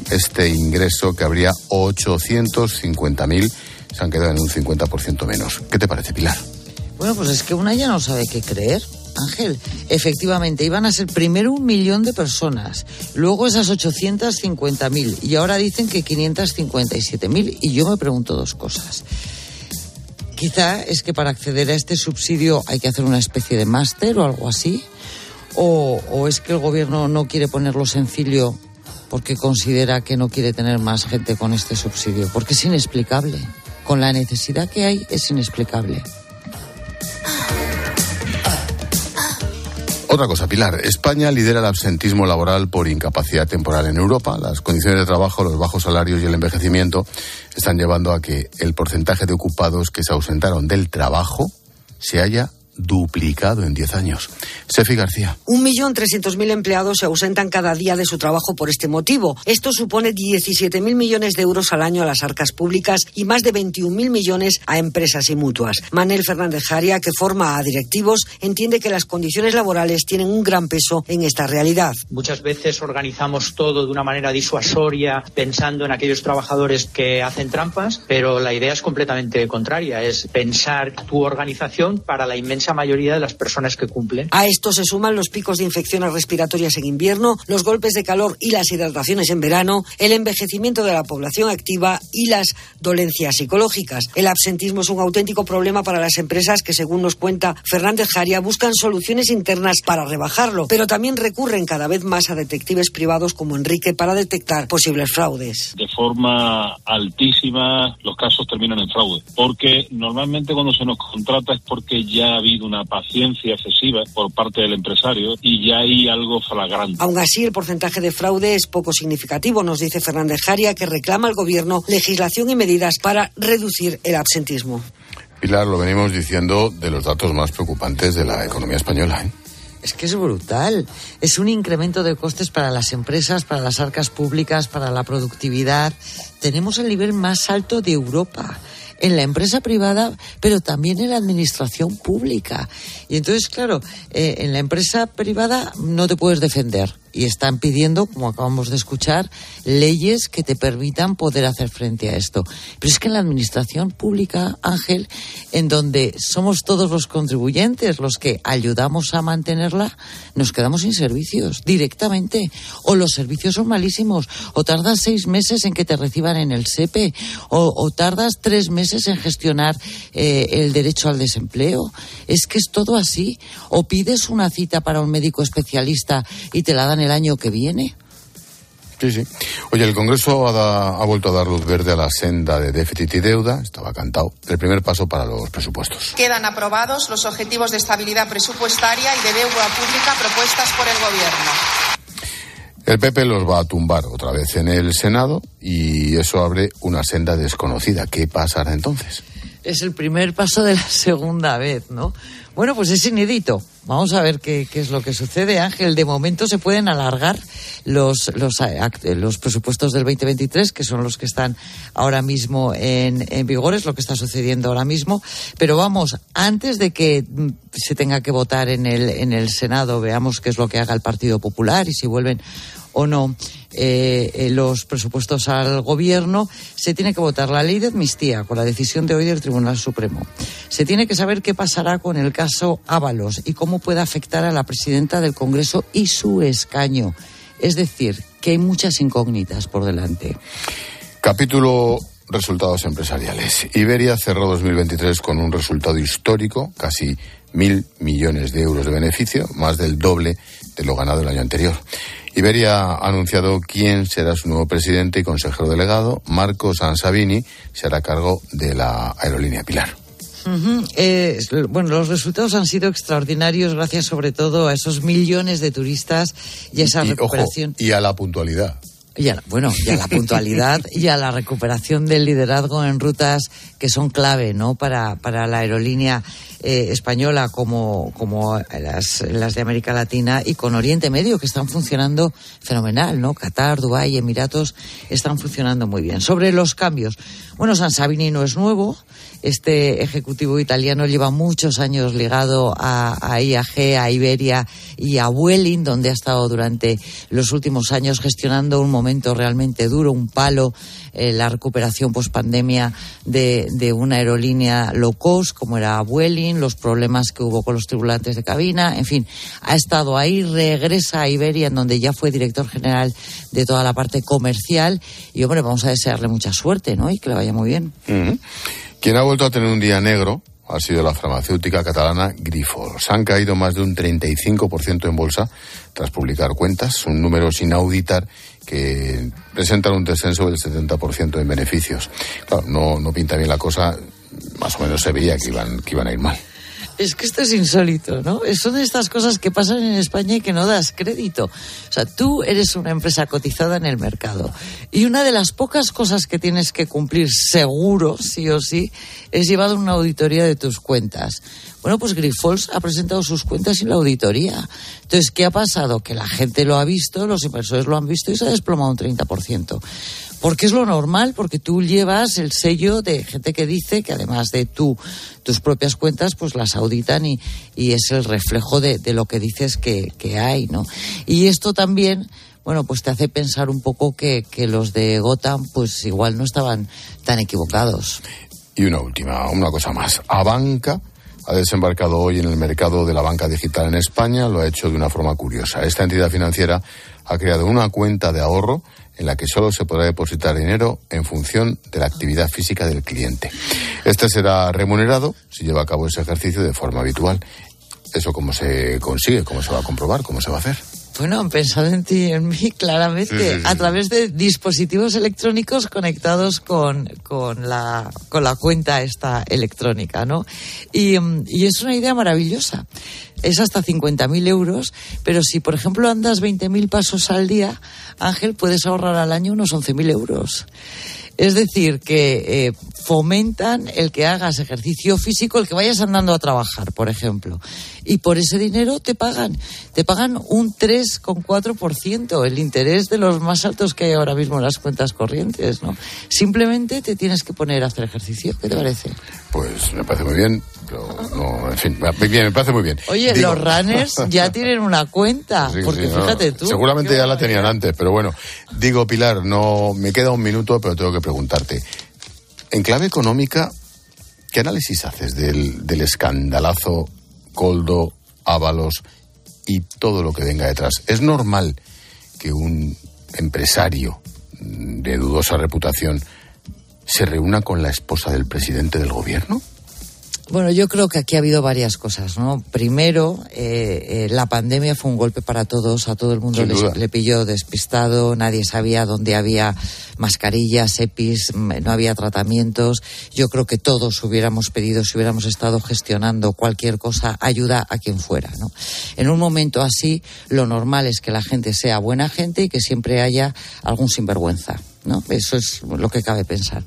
este ingreso que habría 850.000, se han quedado en un 50% menos. ¿Qué te parece, Pilar? Bueno, pues es que una ya no sabe qué creer. Ángel, efectivamente, iban a ser primero un millón de personas, luego esas 850.000 y ahora dicen que 557.000 y yo me pregunto dos cosas. Quizá es que para acceder a este subsidio hay que hacer una especie de máster o algo así, o, o es que el gobierno no quiere ponerlo sencillo porque considera que no quiere tener más gente con este subsidio, porque es inexplicable. Con la necesidad que hay es inexplicable. Otra cosa, Pilar. España lidera el absentismo laboral por incapacidad temporal en Europa. Las condiciones de trabajo, los bajos salarios y el envejecimiento están llevando a que el porcentaje de ocupados que se ausentaron del trabajo se haya duplicado en 10 años. Sefi García. Un millón trescientos mil empleados se ausentan cada día de su trabajo por este motivo. Esto supone 17.000 millones de euros al año a las arcas públicas y más de 21.000 millones a empresas y mutuas. Manel Fernández Jaria, que forma a directivos, entiende que las condiciones laborales tienen un gran peso en esta realidad. Muchas veces organizamos todo de una manera disuasoria, pensando en aquellos trabajadores que hacen trampas, pero la idea es completamente contraria. Es pensar tu organización para la inmensa mayoría de las personas que cumplen. A esto se suman los picos de infecciones respiratorias en invierno, los golpes de calor y las hidrataciones en verano, el envejecimiento de la población activa y las dolencias psicológicas. El absentismo es un auténtico problema para las empresas que, según nos cuenta Fernández Jaria, buscan soluciones internas para rebajarlo, pero también recurren cada vez más a detectives privados como Enrique para detectar posibles fraudes. De forma altísima los casos terminan en fraude, porque normalmente cuando se nos contrata es porque ya ha habido una paciencia excesiva por parte del empresario y ya hay algo flagrante. Aún así, el porcentaje de fraude es poco significativo, nos dice Fernández Jaria, que reclama al Gobierno legislación y medidas para reducir el absentismo. Pilar, lo venimos diciendo de los datos más preocupantes de la economía española. ¿eh? Es que es brutal. Es un incremento de costes para las empresas, para las arcas públicas, para la productividad. Tenemos el nivel más alto de Europa en la empresa privada, pero también en la administración pública. Y entonces, claro, eh, en la empresa privada no te puedes defender y están pidiendo, como acabamos de escuchar, leyes que te permitan poder hacer frente a esto. Pero es que en la administración pública, Ángel, en donde somos todos los contribuyentes los que ayudamos a mantenerla, nos quedamos sin servicios directamente. O los servicios son malísimos, o tardas seis meses en que te reciban en el SEPE, o, tardas tres meses en gestionar eh, el derecho al desempleo. Es que es todo así. O pides una cita para un médico especialista y te la dan el año que viene. Sí, sí. Oye, el Congreso ha, da- ha vuelto a dar luz verde a la senda de déficit y deuda. Estaba cantado. El primer paso para los presupuestos. Quedan aprobados los objetivos de estabilidad presupuestaria y de deuda pública propuestas por el Gobierno. El PP los va a tumbar otra vez en el Senado y eso abre una senda desconocida. ¿Qué pasará entonces? Es el primer paso de la segunda vez, ¿no? Bueno, pues es inédito. Vamos a ver qué, qué es lo que sucede, Ángel. De momento se pueden alargar los, los, eh, act- los presupuestos del 2023, que son los que están ahora mismo en, en vigor, es lo que está sucediendo ahora mismo. Pero vamos, antes de que mm, se tenga que votar en el, en el Senado, veamos qué es lo que haga el Partido Popular y si vuelven o no eh, eh, los presupuestos al gobierno, se tiene que votar la ley de amnistía con la decisión de hoy del Tribunal Supremo. Se tiene que saber qué pasará con el caso Ábalos y cómo puede afectar a la presidenta del Congreso y su escaño. Es decir, que hay muchas incógnitas por delante. Capítulo resultados empresariales. Iberia cerró 2023 con un resultado histórico, casi mil millones de euros de beneficio, más del doble de lo ganado el año anterior. Iberia ha anunciado quién será su nuevo presidente y consejero delegado. Marco Sansavini se hará cargo de la aerolínea Pilar. Ujú. Eh, bueno, los resultados han sido extraordinarios gracias sobre todo a esos millones de turistas y a esa Y, ojo, recuperación. y a la puntualidad. Y a la- bueno, y la puntualidad y a la recuperación del liderazgo en rutas que son clave, ¿no? Para, para la aerolínea eh, española como, como las, las de América Latina y con Oriente Medio que están funcionando fenomenal, ¿no? Qatar, Dubái, Emiratos están funcionando muy bien. Sobre los cambios, bueno, San Sabini no es nuevo. Este ejecutivo italiano lleva muchos años ligado a, a IAG, a Iberia y a Vueling, donde ha estado durante los últimos años gestionando un momento realmente duro, un palo, eh, la recuperación post-pandemia de, de una aerolínea low cost como era Vueling, los problemas que hubo con los tripulantes de cabina, en fin, ha estado ahí, regresa a Iberia, en donde ya fue director general de toda la parte comercial y, hombre, vamos a desearle mucha suerte, ¿no? Y que le vaya muy bien. Quien ha vuelto a tener un día negro ha sido la farmacéutica catalana Grifols. Han caído más de un 35% en bolsa tras publicar cuentas, un número sin auditar que presentan un descenso del 70% en beneficios. Claro, no, no pinta bien la cosa, más o menos se veía que iban, que iban a ir mal. Es que esto es insólito, ¿no? Son estas cosas que pasan en España y que no das crédito. O sea, tú eres una empresa cotizada en el mercado y una de las pocas cosas que tienes que cumplir seguro, sí o sí, es llevar una auditoría de tus cuentas. Bueno, pues Grifols ha presentado sus cuentas sin la auditoría. Entonces, ¿qué ha pasado? Que la gente lo ha visto, los inversores lo han visto y se ha desplomado un 30%. Porque es lo normal, porque tú llevas el sello de gente que dice que además de tú, tus propias cuentas, pues las y, es el reflejo de, de lo que dices que, hay, ¿no? Y esto también, bueno, pues te hace pensar un poco que, que los de Gotham, pues igual no estaban tan equivocados. Y una última, una cosa más. Abanca ha desembarcado hoy en el mercado de la banca digital en España, lo ha hecho de una forma curiosa. Esta entidad financiera ha creado una cuenta de ahorro en la que solo se podrá depositar dinero en función de la actividad física del cliente. Este será remunerado si lleva a cabo ese ejercicio de forma habitual. ¿Eso cómo se consigue? ¿Cómo se va a comprobar? ¿Cómo se va a hacer? Bueno, han pensado en ti y en mí claramente sí, sí, sí. a través de dispositivos electrónicos conectados con, con, la, con la cuenta esta electrónica, ¿no? Y, y es una idea maravillosa. Es hasta 50.000 euros, pero si, por ejemplo, andas 20.000 pasos al día, Ángel, puedes ahorrar al año unos 11.000 euros. Es decir, que eh, fomentan el que hagas ejercicio físico, el que vayas andando a trabajar, por ejemplo. Y por ese dinero te pagan, te pagan un 3,4%, el interés de los más altos que hay ahora mismo en las cuentas corrientes, ¿no? Simplemente te tienes que poner a hacer ejercicio. ¿Qué te parece? Pues me parece muy bien, pero no, en fin, bien, me parece muy bien. Oye, Digo... los runners ya tienen una cuenta, sí, porque sí, fíjate no, tú. Seguramente ya la tenían antes, pero bueno. Digo, Pilar, no me queda un minuto, pero tengo que preguntarte. En clave económica, ¿qué análisis haces del, del escandalazo Coldo, Ábalos y todo lo que venga detrás? ¿Es normal que un empresario de dudosa reputación se reúna con la esposa del presidente del gobierno? Bueno, yo creo que aquí ha habido varias cosas, ¿no? Primero, eh, eh, la pandemia fue un golpe para todos, a todo el mundo les, le pilló despistado, nadie sabía dónde había mascarillas, EPIs, no había tratamientos. Yo creo que todos hubiéramos pedido, si hubiéramos estado gestionando cualquier cosa, ayuda a quien fuera, ¿no? En un momento así, lo normal es que la gente sea buena gente y que siempre haya algún sinvergüenza. ¿No? Eso es lo que cabe pensar.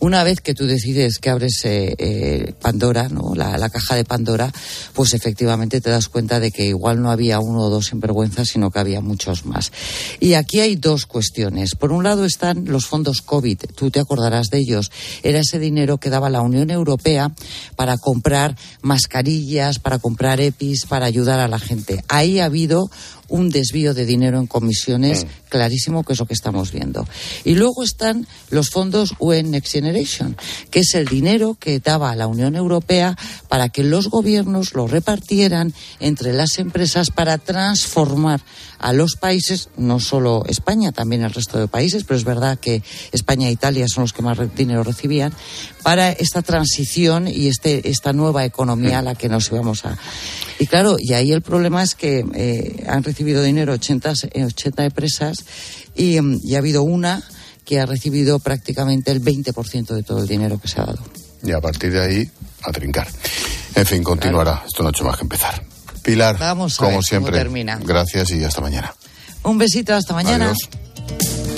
Una vez que tú decides que abres eh, eh, Pandora, ¿no? La, la, caja de Pandora, pues efectivamente te das cuenta de que igual no había uno o dos sinvergüenzas, sino que había muchos más. Y aquí hay dos cuestiones. Por un lado están los fondos COVID, tú te acordarás de ellos. Era ese dinero que daba la Unión Europea para comprar mascarillas, para comprar EPIs, para ayudar a la gente. Ahí ha habido un desvío de dinero en comisiones mm. clarísimo, que es lo que estamos viendo. Y luego están los fondos UN Next Generation, que es el dinero que daba a la Unión Europea para que los gobiernos lo repartieran entre las empresas para transformar a los países, no solo España, también el resto de países, pero es verdad que España e Italia son los que más dinero recibían, para esta transición y este, esta nueva economía a la que nos íbamos a. Y claro, y ahí el problema es que eh, han recibido dinero 80, 80 empresas y, y ha habido una que ha recibido prácticamente el 20% de todo el dinero que se ha dado. Y a partir de ahí, a trincar. En fin, continuará. Claro. Esto no ha hecho más que empezar. Pilar, Vamos a como ver siempre, cómo termina. gracias y hasta mañana. Un besito, hasta mañana. Adiós.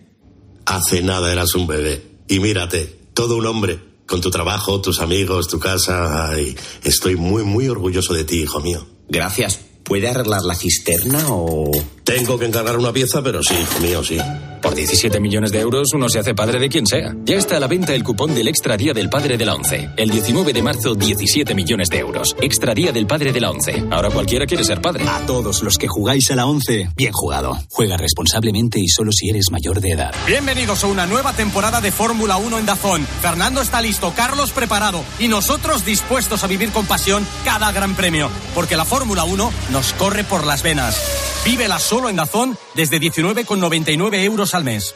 Hace nada eras un bebé. Y mírate, todo un hombre. Con tu trabajo, tus amigos, tu casa. Ay, estoy muy, muy orgulloso de ti, hijo mío. Gracias. ¿Puede arreglar la cisterna o...? Tengo que encargar una pieza, pero sí, hijo mío, sí. Por Por 17 millones de euros uno se hace padre de quien sea. Ya está a la venta el cupón del Extra Día del Padre de la ONCE. El 19 de marzo, 17 millones de euros. Extra Día del Padre de la ONCE. Ahora cualquiera quiere ser padre. A todos los que jugáis a la ONCE, bien jugado. Juega responsablemente y solo si eres mayor de edad. Bienvenidos a una nueva temporada de Fórmula 1 en Dazón. Fernando está listo, Carlos preparado y nosotros dispuestos a vivir con pasión cada gran premio. Porque la Fórmula 1 nos corre por las venas. Vívela solo en Dazón desde 19,99 euros al mes.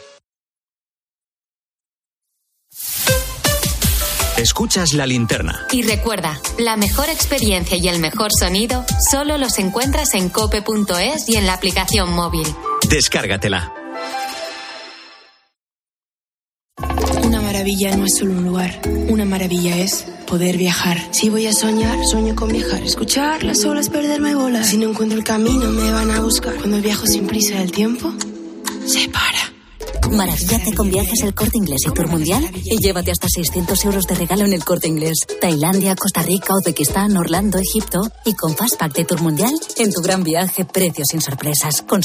Escuchas la linterna. Y recuerda, la mejor experiencia y el mejor sonido solo los encuentras en cope.es y en la aplicación móvil. Descárgatela. Una maravilla no es solo un lugar. Una maravilla es poder viajar. Si voy a soñar, sueño con viajar. Escuchar las olas, perderme bola. Si no encuentro el camino, me van a buscar. Cuando viajo sin prisa, el tiempo se para. Maravillate con viajes el corte inglés y tour mundial y llévate hasta 600 euros de regalo en el corte inglés. Tailandia, Costa Rica, Uzbekistán, Orlando, Egipto y con Fastpack de tour mundial en tu gran viaje, precios sin sorpresas. Consulta